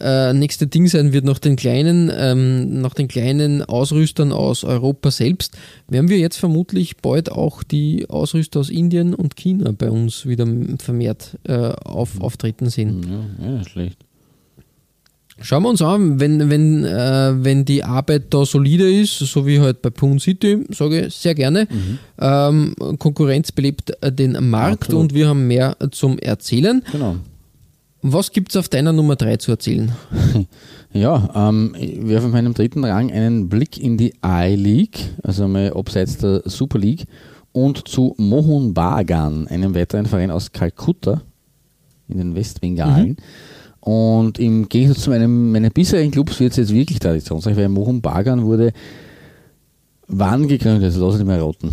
äh, nächste Ding sein wird nach den kleinen, ähm, nach den kleinen Ausrüstern aus Europa selbst, werden wir jetzt vermutlich bald auch die Ausrüster aus Indien und China bei uns wieder vermehrt äh, auf, auftreten sehen. Ja, ja, schlecht. Schauen wir uns an, wenn, wenn, äh, wenn die Arbeit da solide ist, so wie halt bei Poon City, sage ich sehr gerne. Ähm, Konkurrenz belebt den Markt Absolut. und wir haben mehr zum Erzählen. Genau. Was gibt es auf deiner Nummer 3 zu erzählen? Ja, ähm, ich werfe auf meinem dritten Rang einen Blick in die I-League, also mal abseits der Super League, und zu Mohun Bagan, einem weiteren Verein aus Kalkutta in den Westbengalen. Und im Gegensatz zu meinem, meinen bisherigen Clubs wird es jetzt wirklich traditionsreich, weil Mohun Bagan wurde wann gegründet? Also lass es mal raten.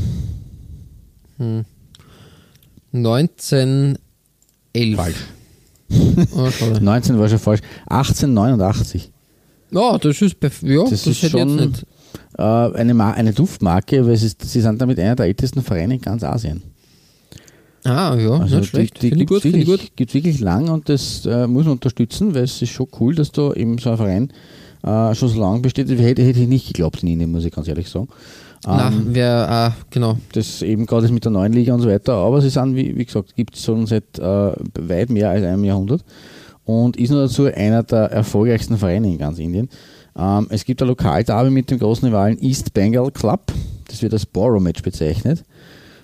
1911. Falsch. Oh, schade. 19 war schon falsch. 1889. Ja, das ist, ja, das, Das ist schon-. Äh, eine, Ma eine Duftmarke, weil ist, sie sind damit einer der ältesten Vereine in ganz Asien. Ah, ja, Also nicht schlecht. Die, die gibt es wirklich, wirklich lang und das äh, muss man unterstützen, weil es ist schon cool, dass da eben so ein Verein äh, schon so lange besteht. Hätte, hätte ich nicht geglaubt in Indien, muss ich ganz ehrlich sagen. Na, Ähm, wer, ah, genau. das eben gerade ist mit der neuen Liga und so weiter, aber sie sind, wie, wie gesagt, gibt es schon seit äh, weit mehr als einem Jahrhundert und ist nur dazu einer der erfolgreichsten Vereine in ganz Indien. Ähm, es gibt ein Lokalderby mit dem großen Rivalen East Bengal Club, das wird als Borough-Match bezeichnet.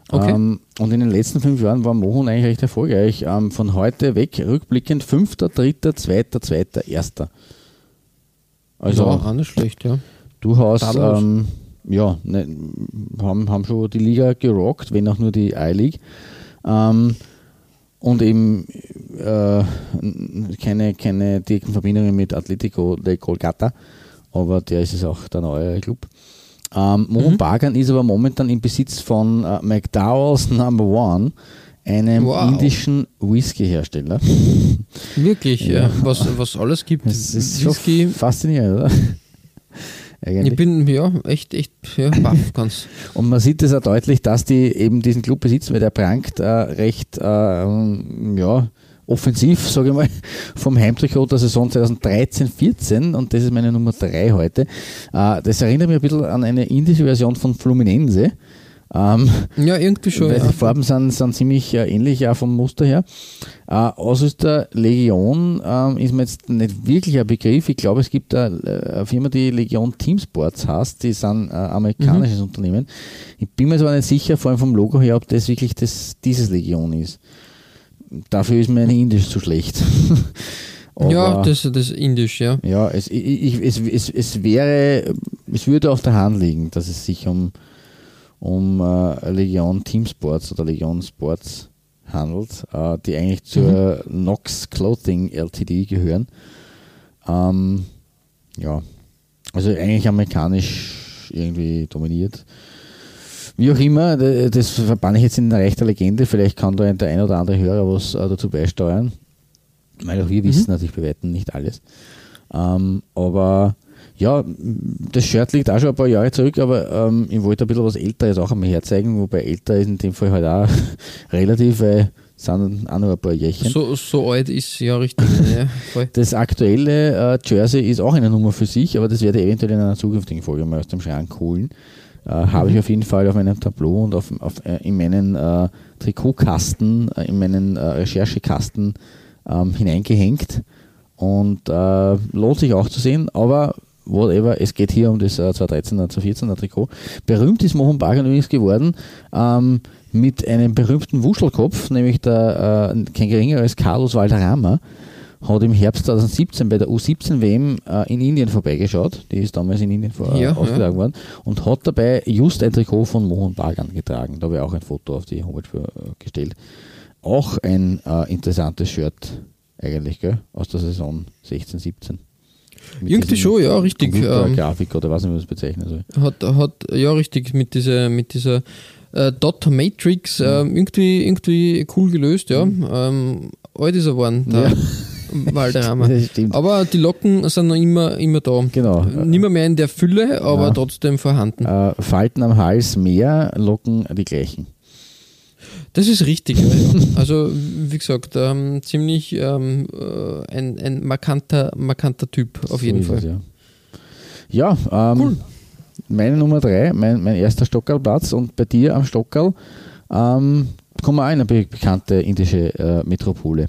Okay. Ähm, und in den letzten fünf Jahren war Mohun eigentlich recht erfolgreich. Ähm, von heute weg, rückblickend, fünfter, dritter, zweiter, zweiter, erster. Also ja, auch nicht schlecht, ja. durchaus, Tadellos. ähm, ja, ne, haben, haben schon die Liga gerockt, wenn auch nur die I-League. Ähm, und eben äh, keine, keine direkten Verbindungen mit Atletico de Kolkata, aber der ist es auch der neue Club. Ähm, Mohun Mhm. Bagan ist aber momentan im Besitz von äh, McDowell's Number One, einem Wow. indischen Whisky-Hersteller. Wirklich, Ja. ja. was, was alles gibt. Das ist Whisky. faszinierend, oder? Eigentlich. Ich bin, ja, echt, echt, ja, baff ganz. Und man sieht es auch deutlich, dass die eben diesen Club besitzen, weil der prangt äh, recht äh, ähm, ja, offensiv, sage ich mal, vom Heimtrikot der Saison 2013-14 und das ist meine Nummer 3 heute. Äh, das erinnert mich ein bisschen an eine indische Version von Fluminense. Ähm, Ja, irgendwie schon. weil Ja. die Farben sind, sind ziemlich äh, ähnlich auch vom Muster her. Äh, der Legion ähm, ist mir jetzt nicht wirklich ein Begriff. Ich glaube, es gibt eine, äh, Firma, die Legion Teamsports heißt. Die sind ein amerikanisches Unternehmen. Ich bin mir zwar nicht sicher, vor allem vom Logo her, ob das wirklich das, dieses Legion ist. Dafür ist mir eine Indisch zu schlecht. ja, Aber- das, das ist indisch, ja. ja, es, ich, ich, es, es, es wäre, es würde auf der Hand liegen, dass es sich um, um äh, Legion Team Sports oder Legion Sports handelt, äh, die eigentlich zur Nox Clothing LTD gehören. Ähm, ja, also eigentlich amerikanisch irgendwie dominiert. Wie auch immer, das verbanne ich jetzt in eine rechte Legende, vielleicht kann da der ein oder andere Hörer was äh, dazu beisteuern. Weil auch wir wissen natürlich bei Weitem nicht alles. Ähm, aber ja, das Shirt liegt auch schon ein paar Jahre zurück, aber ähm, ich wollte ein bisschen was Älteres auch einmal herzeigen, wobei älter ist in dem Fall halt auch relativ, weil es sind auch noch ein paar Jährchen. So, so alt ist ja richtig. ja. Das aktuelle äh, Jersey ist auch eine Nummer für sich, aber das werde ich eventuell in einer zukünftigen Folge mal aus dem Schrank holen. Äh, Habe ich auf jeden Fall auf meinem Tableau und auf, auf, äh, in meinen äh, Trikotkasten, äh, in meinen äh, Recherchekasten ähm, hineingehängt und äh, lohnt sich auch zu sehen, aber whatever, es geht hier um das äh, 2013er, 2014er Trikot. Berühmt ist Mohun Bagan übrigens geworden ähm, mit einem berühmten Wuschelkopf, nämlich der, äh, kein geringer als Carlos Valderrama, hat im Herbst 2017 bei der U17 WM äh, in Indien vorbeigeschaut. Die ist damals in Indien vor, Ja, ausgetragen worden und hat dabei just ein Trikot von Mohun Bagan getragen. Da habe ich auch ein Foto auf die Homepage für, äh, gestellt. Auch ein äh, interessantes Shirt eigentlich, gell? Aus der Saison 16, 17. Irgendwie schon, ja, richtig. Ähm, Computergrafik oder was ich man das bezeichnen soll. hat, hat, ja, richtig, mit dieser, mit dieser äh, Dot Matrix ähm, irgendwie, irgendwie cool gelöst, ja. Ähm, alt ist er geworden, der Valderrama. Das stimmt. Aber die Locken sind noch immer, immer da. Genau. Nimmer mehr in der Fülle, aber Ja. trotzdem vorhanden. Äh, Falten am Hals mehr, Locken die gleichen. Das ist richtig. Also, wie gesagt, ähm, ziemlich ähm, äh, ein, ein markanter, markanter Typ auf jeden So Fall. es, ja, ja ähm, Cool. meine Nummer drei, mein, mein erster Stockerlplatz und bei dir am Stockerl ähm, kommen wir auch in eine be bekannte indische äh, Metropole.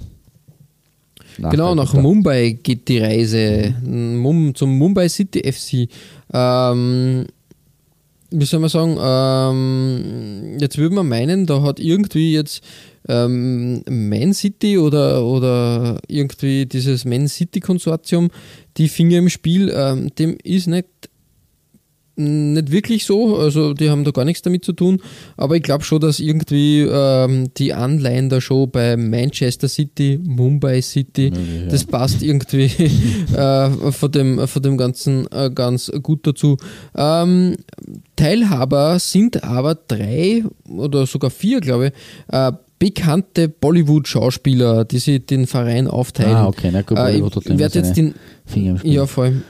Genau, nach. Mumbai geht die Reise. Mum, zum Mumbai City FC. Ähm, wie soll man sagen, ähm, jetzt würde man meinen, da hat irgendwie jetzt ähm, Man City oder, oder irgendwie dieses Man City Konsortium die Finger im Spiel. Ähm, dem ist nicht nicht wirklich so, also die haben da gar nichts damit zu tun, aber ich glaube schon, dass irgendwie ähm, die Anleihen da schon bei Manchester City, Mumbai City, Möglich, ja. das passt irgendwie äh, von, dem, von dem Ganzen äh, ganz gut dazu. Ähm, Teilhaber sind aber drei oder sogar vier, glaube ich, äh, bekannte Bollywood-Schauspieler, die sich den Verein aufteilen. Ah, okay, na gut, äh, Bollywood hat ich werde jetzt den Finger im Spiel. ja, voll.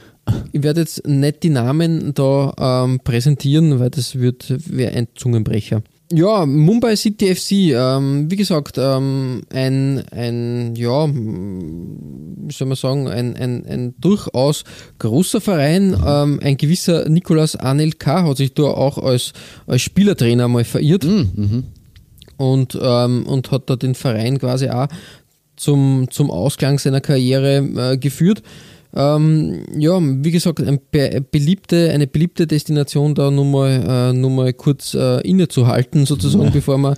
Ich werde jetzt nicht die Namen da ähm, präsentieren, weil das wird wäre ein Zungenbrecher. Ja, Mumbai City FC, ähm, wie gesagt, ähm, ein, ein, ja, wie soll man sagen, ein, ein, ein durchaus großer Verein. Ähm, ein gewisser Nicolas Anelka hat sich da auch als, als Spielertrainer mal verirrt Mhm. und, ähm, und hat da den Verein quasi auch zum, zum Ausklang seiner Karriere äh, geführt. Ähm, ja, wie gesagt, ein be beliebte, eine beliebte Destination, da nur mal, äh, nur mal kurz äh, innezuhalten, sozusagen, bevor, man,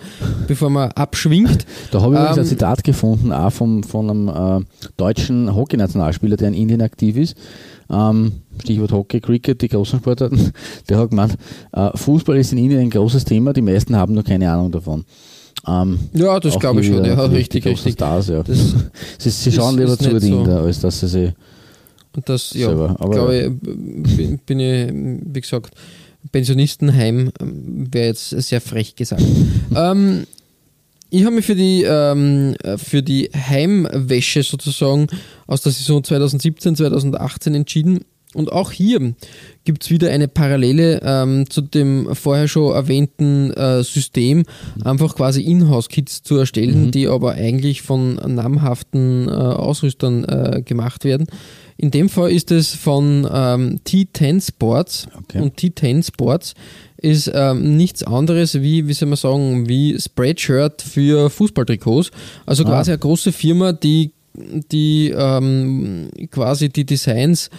bevor man abschwingt. Da habe ich übrigens ein Ähm, Zitat gefunden, auch vom, von einem äh, deutschen Hockey-Nationalspieler, der in Indien aktiv ist. Ähm, Stichwort Hockey, Cricket, die großen Sportarten. Der hat gemeint, äh, Fußball ist in Indien ein großes Thema, die meisten haben nur keine Ahnung davon. Ähm, Ja, das glaube ich schon, wieder ja, richtig, richtig. Stars, ja. Das, sie, sie ist- schauen lieber zu, die so. Als dass sie sie Und das, ja, glaube ich, bin, ich, wie gesagt, Pensionistenheim ähm, wäre jetzt sehr frech gesagt. ähm, ich habe mich für die, ähm, für die Heimwäsche sozusagen aus der Saison 2017, 2018 entschieden. Und auch hier gibt es wieder eine Parallele ähm, zu dem vorher schon erwähnten äh, System, einfach quasi Inhouse-Kits zu erstellen, die aber eigentlich von namhaften äh, Ausrüstern äh, gemacht werden. In dem Fall ist es von ähm, T10 Sports Okay. und T10 Sports ist ähm, nichts anderes wie, wie soll man sagen, wie Spreadshirt für Fußballtrikots. Also quasi eine große Firma, die, die ähm, quasi die Designs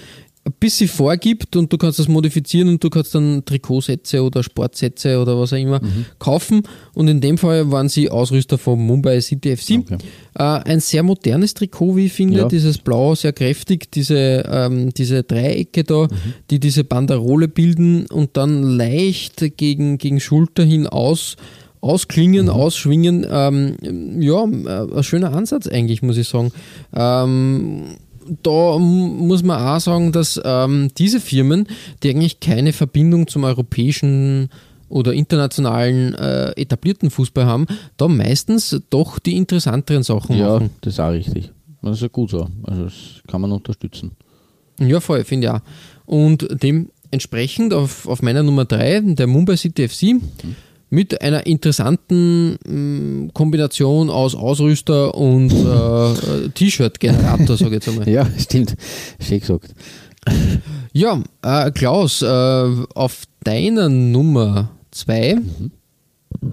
ein bisschen vorgibt und du kannst das modifizieren und du kannst dann Trikotsätze oder Sportsätze oder was auch immer kaufen. Und in dem Fall waren sie Ausrüster von Mumbai City FC. Okay. Äh, ein sehr modernes Trikot, wie ich finde. Ja. Dieses Blau, sehr kräftig, diese, ähm, diese Dreiecke da, die diese Banderole bilden und dann leicht gegen, gegen Schulter hin aus, ausklingen, ausschwingen. Ähm, ja, äh, ein schöner Ansatz eigentlich, muss ich sagen. Ähm, da muss man auch sagen, dass ähm, diese Firmen, die eigentlich keine Verbindung zum europäischen oder internationalen äh, etablierten Fußball haben, da meistens doch die interessanteren Sachen Ja, machen. das ist auch richtig. Das ist ja gut so. Also das kann man unterstützen. Ja, voll, finde ich auch. Und dementsprechend auf, auf meiner Nummer 3, der Mumbai City FC, mit einer interessanten mh, Kombination aus Ausrüster und äh, äh, T-Shirt-Generator, sage ich jetzt einmal. Ja, stimmt. Schön gesagt. Ja, äh, Klaus, äh, auf deiner Nummer 2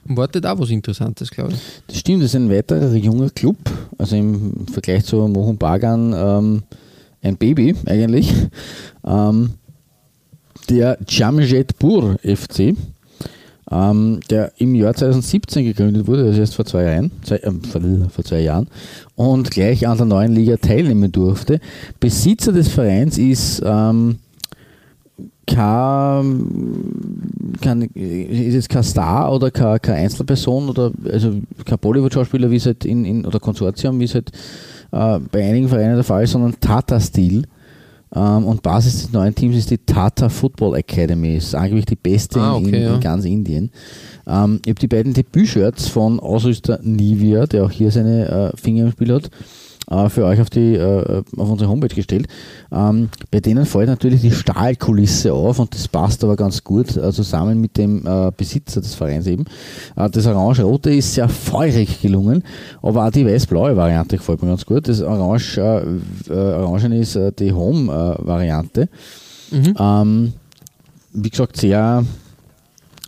wartet auch was Interessantes, glaube ich. Das stimmt, das ist ein weiterer junger Club. Also im Vergleich zu Mohun Bagan ähm, ein Baby eigentlich. Ähm, der Jamshedpur FC, ähm, der im Jahr 2017 gegründet wurde, also erst vor zwei Jahren, zwei, vor, vor zwei Jahren, und gleich an der neuen Liga teilnehmen durfte. Besitzer des Vereins ist ähm, kein, kein, ist jetzt kein Star oder keine, keine Einzelperson oder also kein Bollywood-Schauspieler, wie es halt in, in oder Konsortium, wie es halt äh, bei einigen Vereinen der Fall ist, sondern Tata-Stil. Ähm, und Basis des neuen Teams ist die Tata Football Academy. Ist angeblich die beste Ah, in, okay, in, ja. in ganz Indien. Ähm, ich habe die beiden Debüt-Shirts von Ausrüster Nivea, der auch hier seine äh, Finger im Spiel hat, äh, für euch auf, die, äh, auf unsere Homepage gestellt. Ähm, bei denen fällt natürlich die Stahlkulisse auf und das passt aber ganz gut äh, zusammen mit dem äh, Besitzer des Vereins eben. Äh, das Orange-Rote ist sehr feurig gelungen, aber auch die weiß-blaue Variante gefällt mir ganz gut. Das Orange, äh, äh, Orangen ist äh, die Home-Variante. Ähm, wie gesagt, sehr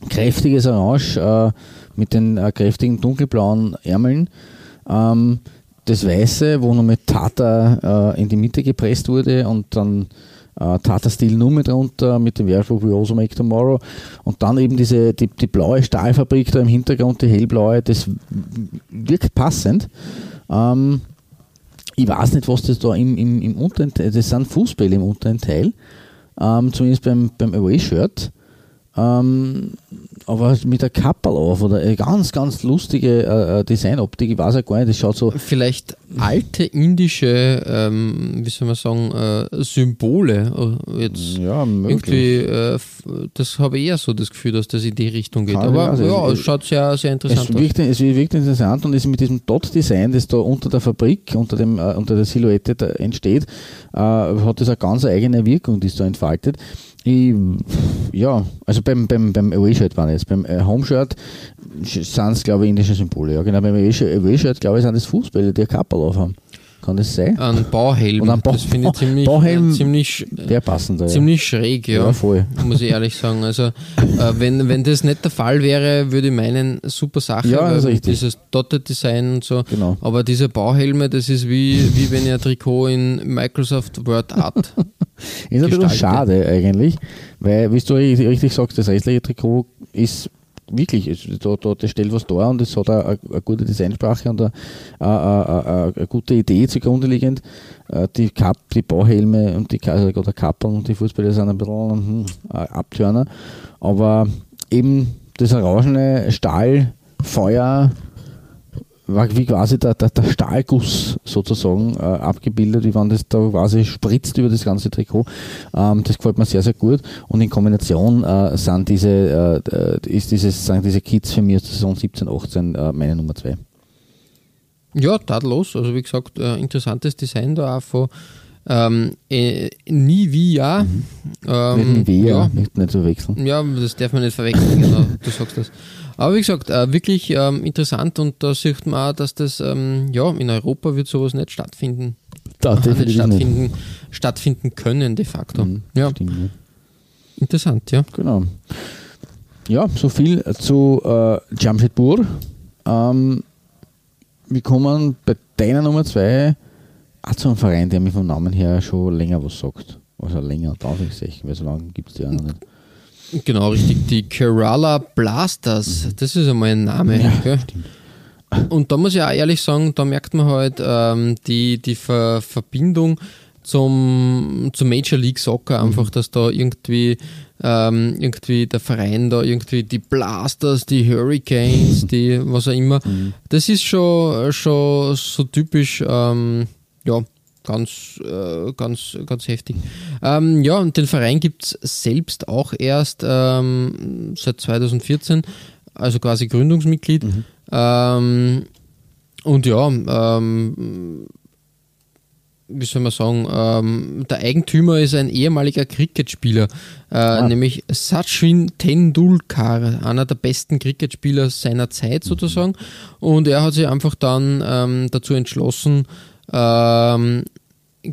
kräftiges Orange äh, mit den äh, kräftigen dunkelblauen Ärmeln. Ähm, das Weiße, wo noch mit Tata äh, in die Mitte gepresst wurde und dann äh, Tata Steel nur mit drunter mit dem Werbespruch We also make tomorrow und dann eben diese die, die blaue Stahlfabrik da im Hintergrund, die hellblaue, das wirkt passend. Ähm, ich weiß nicht, was das da im, im, im unteren Teil, das sind Fußbälle im unteren Teil, ähm, zumindest beim, beim Away-Shirt. Ähm, aber mit der Kappel auf oder eine ganz, ganz lustige äh, äh, Designoptik, ich weiß ja gar nicht, das schaut so. Vielleicht alte indische, ähm, wie soll man sagen, äh, Symbole. Äh, jetzt Ja, irgendwie, äh, das habe ich eher so das Gefühl, dass das in die Richtung geht. Kann Aber also ja, es- schaut sehr, sehr interessant Es aus. wirkt, es wirkt interessant und ist mit diesem Dot-Design, das da unter der Fabrik, unter, dem, äh, unter der Silhouette entsteht, hat das eine ganz eigene Wirkung, die es da entfaltet. Ich, ja, also beim, beim, beim Away-Shirt war jetzt. Beim äh, Home-Shirt sind es, glaube ich, indische Symbole. Ja, genau, beim Away-Shirt, glaube ich, sind das Fußbälle, die ein Kappel auf haben. Kann das sein? Ein Bauhelm, Und ein Bau- das finde ich ziemlich, Bauhelm- ziemlich, Der passende. ziemlich schräg, ja. Ja, voll. Muss ich ehrlich sagen. Also, äh, wenn, wenn das nicht der Fall wäre, würde ich meinen, super Sache. Ja, das ist. Dieses Dotted Design und so. Genau. Aber diese Bauhelme, das ist wie, wie wenn ich ein Trikot in Microsoft Word Art. Ist ein bisschen schade eigentlich, weil, wie du richtig sagst, das restliche Trikot ist wirklich, da, da, das stellt was dar und es hat eine, eine gute Designsprache und eine, eine, eine, gute Idee zugrunde liegend. Äh, Die, Kap, die Bauhelme und die Ka- also Kappeln und die Fußballer sind ein bisschen hm, Abtörner, aber eben das orangene Stahlfeuer war wie quasi der, der, der Stahlguss sozusagen äh, abgebildet, wie wenn das da quasi spritzt über das ganze Trikot. Ähm, das gefällt mir sehr, sehr gut. Und in Kombination äh, sind diese, äh, ist dieses, sind diese Kids für mich aus der Saison 17, 18 äh, meine Nummer 2. Ja, tadellos. Also wie gesagt, äh, interessantes Design da auch von ähm, äh, Nivea. Nicht Ähm, Nivea, ja, nicht, nicht zu wechseln. ja, das darf man nicht verwechseln, genau, du sagst das. Aber wie gesagt, äh, wirklich ähm, interessant und da sieht man auch, dass das, ähm, ja, in Europa wird sowas nicht stattfinden. Da, Nicht stattfinden, stattfinden können de facto. Mhm, Ja, Stimmt, ja. interessant, ja. Genau. Ja, so viel zu äh, Jamshedpur. Ähm, wir kommen bei deiner Nummer 2 auch zu einem Verein, der mir vom Namen her schon länger was sagt. Also länger, darf ich sagen, weil so lange gibt es die auch noch nicht. Genau, richtig. Die Kerala Blasters, das ist einmal ein Name. Mhm. Ja? Und da muss ich auch ehrlich sagen, da merkt man halt ähm, die, die Ver Verbindung zum, zum Major League Soccer, Mhm. einfach, dass da irgendwie, ähm, irgendwie der Verein da irgendwie die Blasters, die Hurricanes, die was auch immer, Mhm. das ist schon, schon so typisch, ähm, ja, ganz, äh, ganz, ganz heftig. Ähm, ja, und den Verein gibt es selbst auch erst ähm, seit 2014, also quasi Gründungsmitglied. Ähm, und ja, ähm, wie soll man sagen, ähm, der Eigentümer ist ein ehemaliger Cricketspieler, äh, nämlich Sachin Tendulkar, einer der besten Cricketspieler seiner Zeit sozusagen. Und er hat sich einfach dann ähm, dazu entschlossen, ähm,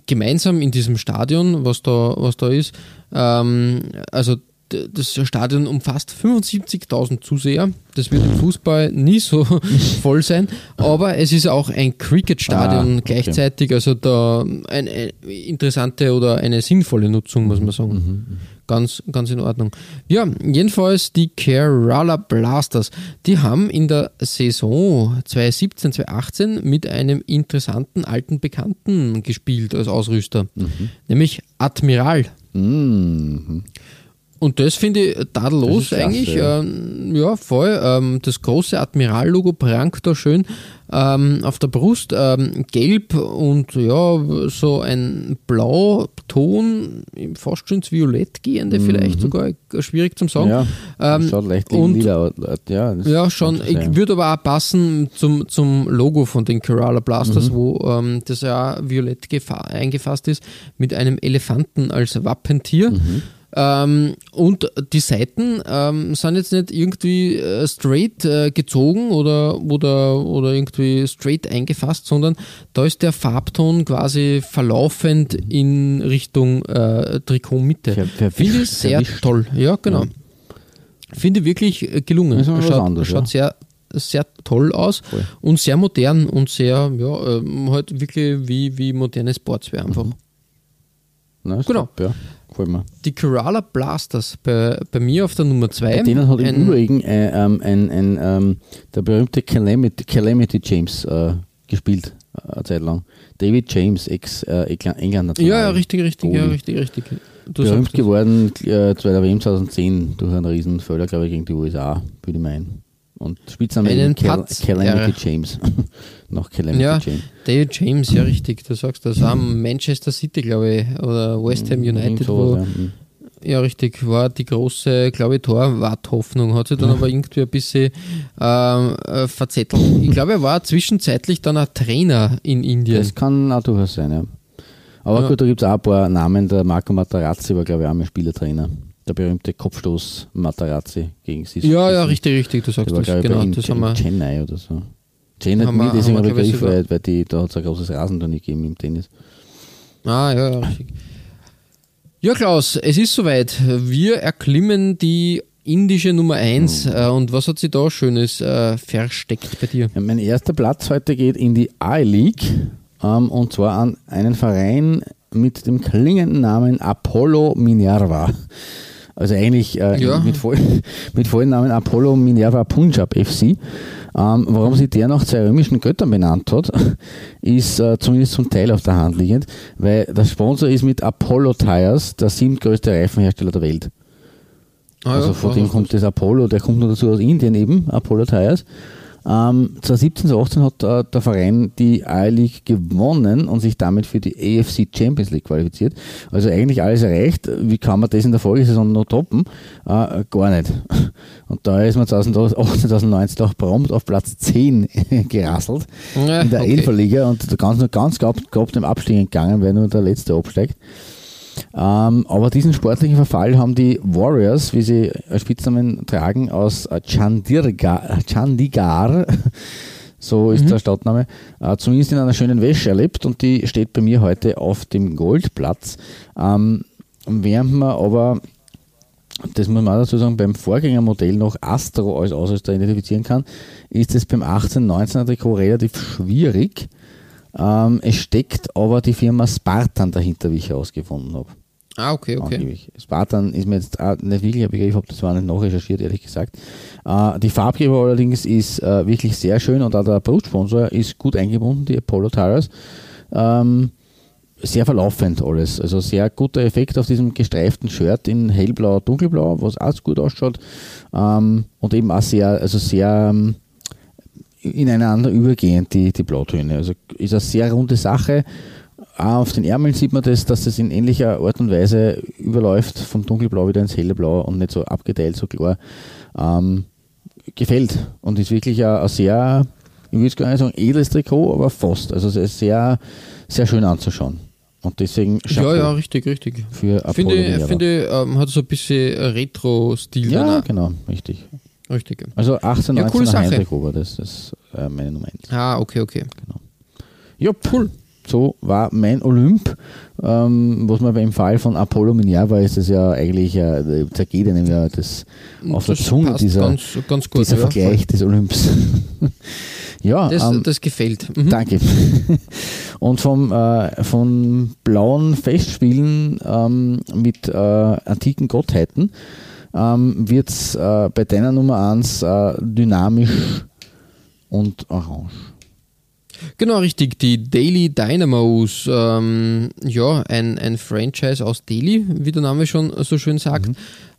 gemeinsam in diesem Stadion, was da, was da ist, ähm, also das Stadion umfasst 75.000 Zuseher. Das wird im Fußball nie so voll sein, aber es ist auch ein Cricket-Stadion Ah, okay. gleichzeitig, also da eine interessante oder eine sinnvolle Nutzung, muss man sagen. Ganz, ganz in Ordnung. Ja, jedenfalls die Kerala Blasters, die haben in der Saison 2017, 2018 mit einem interessanten alten Bekannten gespielt als Ausrüster, nämlich Admiral. Mhm. Und das finde ich tadellos eigentlich. ja. Ähm, ja, voll. Ähm, das große Admiral-Logo prangt da schön ähm, auf der Brust. Ähm, gelb und ja, so ein Blauton, fast schon ins Violett gehende, vielleicht sogar schwierig zum sagen. Mhm. Ja, Ähm, schaut leicht und- lila. Ja, ja, schon. Ich würde aber auch passen zum, zum Logo von den Kerala Mhm. Blasters, wo ähm, das ja violett gefa- eingefasst ist, mit einem Elefanten als Wappentier. Mhm. Ähm, und die Seiten ähm, sind jetzt nicht irgendwie äh, straight äh, gezogen oder, oder, oder irgendwie straight eingefasst, sondern da ist der Farbton quasi verlaufend in Richtung äh, Trikotmitte. Ver- Finde ich sehr verwischt. toll. Ja, genau. Finde ich wirklich äh, gelungen. Schaut anderes, schaut sehr, sehr toll aus Voll. und sehr modern und sehr, ja, ähm, halt wirklich wie, wie moderne Sportswear einfach. Nein, ist Genau. top, ja. Gefällt mir. Die Kerala Blasters bei, bei mir auf der Nummer 2. Bei denen hat im Übrigen äh, ähm, ein, ein, ähm, der berühmte Calamity, Calamity James äh, gespielt, äh, eine Zeit lang. David James, Ex-England. Ja, ja, richtig, richtig, ja, richtig, richtig. du Berühmt geworden äh, bei der WM 2010 durch einen riesen Fehler, glaube ich, gegen die USA, würde ich meinen. Und Spitzname Einen Cal Patz, Calamity ja. James. Noch Calamity Ja, James. David James, ja richtig, du sagst das. Am Manchester City, glaube ich, oder West Ham United, Irgend wo, sowas, ja. Ja richtig, war die große, glaube ich, Torwarthoffnung. Hat sich dann aber irgendwie ein bisschen ähm, äh, verzettelt. Ich glaube, er war zwischenzeitlich dann ein Trainer in Indien. Das kann auch durchaus sein, ja. Aber Ja. gut, da gibt es auch ein paar Namen. Der Marco Materazzi war, glaube ich, auch mal Spielertrainer. Der berühmte Kopfstoß Materazzi gegen Sis. ja, ja, richtig, richtig, du sagst das. glaube ich, Genau, in, das haben wir. Chennai oder so. Chennai Haben wir- deswegen glaub ich, sogar- weil, die, da hat es ein großes Rasenturnier gegeben im Tennis. Ah, ja, ja, richtig. Ja, Klaus, es ist soweit. Wir erklimmen die indische Nummer 1. Mhm. Äh, und was hat sie da Schönes äh, versteckt bei dir? Ja, mein erster Platz heute geht in die A-League ähm, und zwar an einen Verein mit dem klingenden Namen Apollo Minerva. Also eigentlich äh, Ja. mit, voll, mit vollen Namen Apollo Minerva Punjab FC. Ähm, warum sich der nach zwei römischen Göttern benannt hat, ist äh, zumindest zum Teil auf der Hand liegend, weil der Sponsor ist mit Apollo Tires der siebtgrößte Reifenhersteller der Welt. Ah, Also ja, von dem kommt das Apollo, der kommt nur dazu aus Indien eben, Apollo Tires. Ähm, 2017, 2018 hat äh, der Verein die A-League gewonnen und sich damit für die AFC Champions League qualifiziert. Also eigentlich alles erreicht. Wie kann man das in der Folgesaison noch toppen? Äh, gar nicht. Und da ist man 2018, 2019 auch prompt auf Platz 10 gerasselt Ja, in der okay. Elferliga und ganz, nur ganz grob, grob dem Abstieg entgangen, weil nur der letzte absteigt. Ähm, aber diesen sportlichen Verfall haben die Warriors, wie sie Spitznamen tragen, aus äh, Chandirga, Chandigarh, so ist der Stadtname, äh, zumindest in einer schönen Wäsche erlebt und die steht bei mir heute auf dem Goldplatz. Ähm, während man aber das muss man auch dazu sagen, beim Vorgängermodell noch Astro als Ausrüster identifizieren kann, ist es beim 18-19er Trikot relativ schwierig. Ähm, es steckt aber die Firma Spartan dahinter, wie ich herausgefunden habe. Ah, okay, okay. Angeblich. Spartan ist mir jetzt auch nicht wirklich ein Begriff, habe das zwar nicht nachrecherchiert, ehrlich gesagt. Äh, die Farbgebung allerdings ist äh, wirklich sehr schön und auch der Brustsponsor ist gut eingebunden, die Apollo Tires. Ähm, sehr verlaufend alles. Also sehr guter Effekt auf diesem gestreiften Shirt in hellblau, dunkelblau, was auch gut ausschaut. Ähm, und eben auch sehr, also sehr ähm, ineinander übergehend, die, die Blautöne. Also ist eine sehr runde Sache. Auch auf den Ärmeln sieht man das, dass das in ähnlicher Art und Weise überläuft, vom dunkelblau wieder ins helle Blau und nicht so abgeteilt, so klar. Ähm, gefällt und ist wirklich ein, ein sehr, ich würde gar nicht sagen edles Trikot, aber fast. Also es ist sehr, sehr schön anzuschauen. Und deswegen Ja, ja, richtig, richtig. für Apollo Finde, finde ähm, hat so ein bisschen Retro-Stil. Ja, genau, richtig. Richtig. Also 18, Ja, 19 coole. Heimtrikot war das, das ist äh, meine Nummer 1. Ah, okay, okay. Ja, cool. So war mein Olymp. Ähm, was man beim Fall von Apollo Minerva ist es ja eigentlich, äh, zergeht einem ja das auf der Das Zunge, passt dieser, ganz, ganz gut. dieser ja, Vergleich des Olymps. ja, Das, ähm, das gefällt. Mhm. danke. Und vom, äh, von blauen Festspielen ähm, mit äh, antiken Gottheiten ähm, wird es äh, bei deiner Nummer 1 äh, dynamisch und orange. Genau, richtig. Die Daily Dynamos, ähm, ja, ein, ein Franchise aus Delhi, wie der Name schon so schön sagt.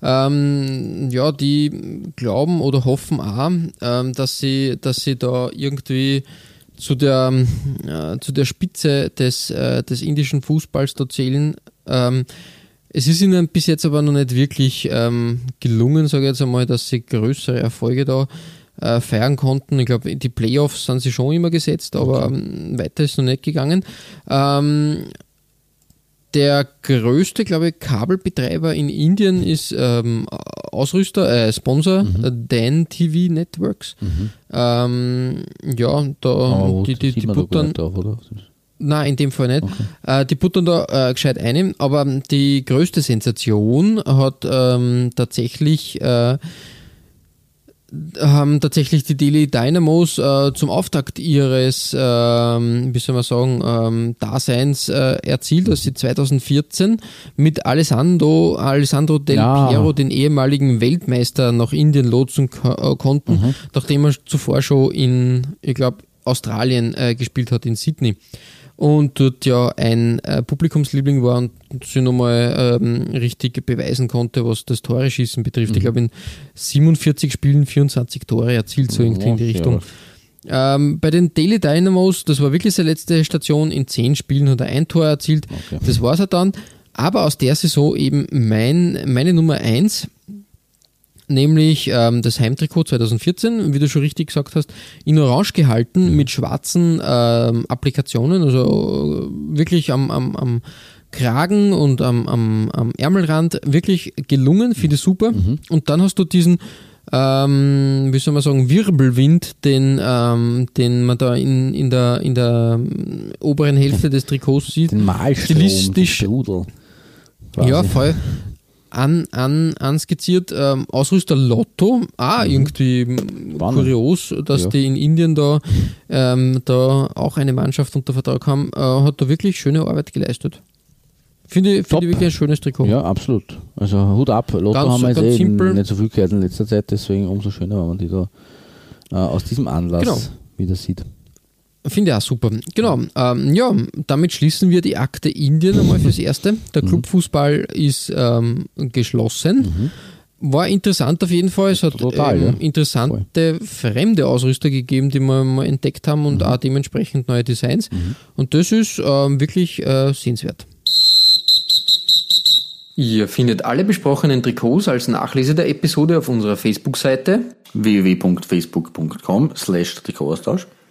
Ähm, ja, die glauben oder hoffen auch, ähm, dass, sie, dass sie da irgendwie zu der, äh, zu der Spitze des, äh, des indischen Fußballs da zählen. Es ist ihnen bis jetzt aber noch nicht wirklich ähm, gelungen, sage ich jetzt einmal, dass sie größere Erfolge da äh, feiern konnten. Ich glaube, die Playoffs sind sie schon immer gesetzt, aber ähm, weiter ist noch nicht gegangen. Ähm, der größte, glaube ich, Kabelbetreiber in Indien ist ähm, Ausrüster, äh, Sponsor, äh, Dan TV Networks. Ähm, ja, da Aber die, die, die buttern, oder? Nein, in dem Fall nicht. Äh, die puttern da äh, gescheit ein, aber die größte Sensation hat ähm, tatsächlich äh, haben tatsächlich die Delhi Dynamos äh, zum Auftakt ihres, ähm, wie soll man sagen, ähm, Daseins äh, erzielt, dass sie 2014 mit Alessandro, Alessandro Del Ja. Piero, den ehemaligen Weltmeister, nach Indien lotsen ko äh, konnten, nachdem er zuvor schon in, ich glaube, Australien äh, gespielt hat, in Sydney. Und dort ja ein äh, Publikumsliebling war und sich nochmal ähm, richtig beweisen konnte, was das Tore-Schießen betrifft. Ich glaube, in 47 Spielen 24 Tore erzielt, so irgendwie in die Ja, Richtung. Ähm, bei den Daily Dynamos, das war wirklich seine letzte Station, in 10 Spielen hat er ein Tor erzielt. Okay. Das war es dann. Aber aus der Saison eben mein, meine Nummer 1, nämlich ähm, das Heimtrikot 2014, wie du schon richtig gesagt hast, in Orange gehalten mit schwarzen ähm, Applikationen, also äh, wirklich am, am, am Kragen und am, am, am Ärmelrand wirklich gelungen, finde ich super. Und dann hast du diesen, ähm, wie soll man sagen, Wirbelwind, den, ähm, den man da in, in, der, in der ähm, oberen Hälfte des Trikots sieht. Den Malstrom, Stilistisch den Strudel. quasi. ja, voll an, an, anskizziert. Ähm, Ausrüster Lotto, ah, irgendwie m, kurios, dass Ja. die in Indien da, ähm, da auch eine Mannschaft unter Vertrag haben, äh, hat da wirklich schöne Arbeit geleistet. Finde ich, Top. finde ich wirklich ein schönes Trikot. Ja, absolut. Also Hut ab. Lotto Ganz- haben wir jetzt eh simpel. nicht so viel gehört in letzter Zeit, deswegen umso schöner, wenn man die da äh, aus diesem Anlass Genau. wieder sieht. Finde ich auch super. Genau. Ähm, ja, damit schließen wir die Akte Indien einmal fürs Erste. Der Clubfußball ist ähm, geschlossen. War interessant auf jeden Fall. Es hat Total, ähm, interessante fremde Ausrüster gegeben, die wir mal entdeckt haben und auch dementsprechend neue Designs. Und das ist ähm, wirklich äh, sehenswert. Ihr findet alle besprochenen Trikots als Nachlese der Episode auf unserer Facebook-Seite www.facebook.com slash Trikotaustausch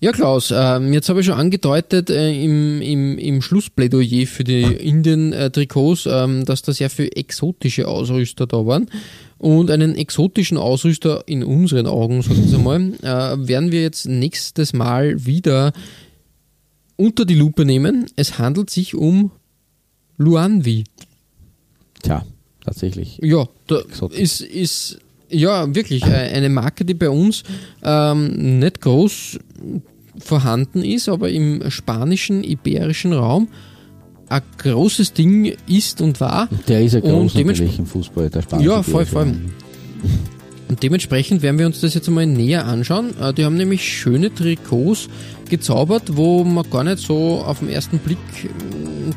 Ja, Klaus, ähm, jetzt habe ich schon angedeutet äh, im, im, im Schlussplädoyer für die Indien-Trikots, ähm, dass da sehr viel exotische Ausrüster da waren. Und einen exotischen Ausrüster in unseren Augen, sagen wir mal, äh, werden wir jetzt nächstes Mal wieder unter die Lupe nehmen. Es handelt sich um Luanvi. Tja, tatsächlich. Ja, da Exotisch. ist, ist ja wirklich äh, eine Marke, die bei uns ähm, nicht groß vorhanden ist, aber im spanischen, iberischen Raum ein großes Ding ist und war. Der ist ja Und groß dementsprechend- natürlich im Fußball, der spanische Ja, voll, voll. Und dementsprechend werden wir uns das jetzt einmal näher anschauen. Äh, Die haben nämlich schöne Trikots gezaubert, wo man gar nicht so auf den ersten Blick äh,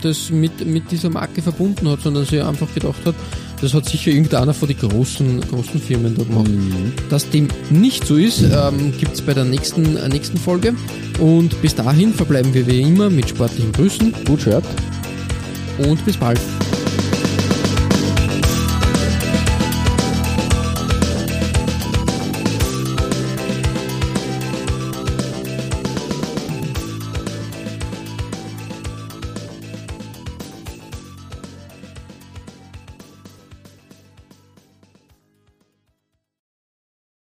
das mit, mit dieser Marke verbunden hat, sondern sich einfach gedacht hat, das hat sicher irgendeiner von den großen, großen Firmen da gemacht. Dass dem nicht so ist, ähm, gibt es bei der nächsten, äh, nächsten Folge. Und bis dahin verbleiben wir wie immer mit sportlichen Grüßen Gut Shirt. und bis bald.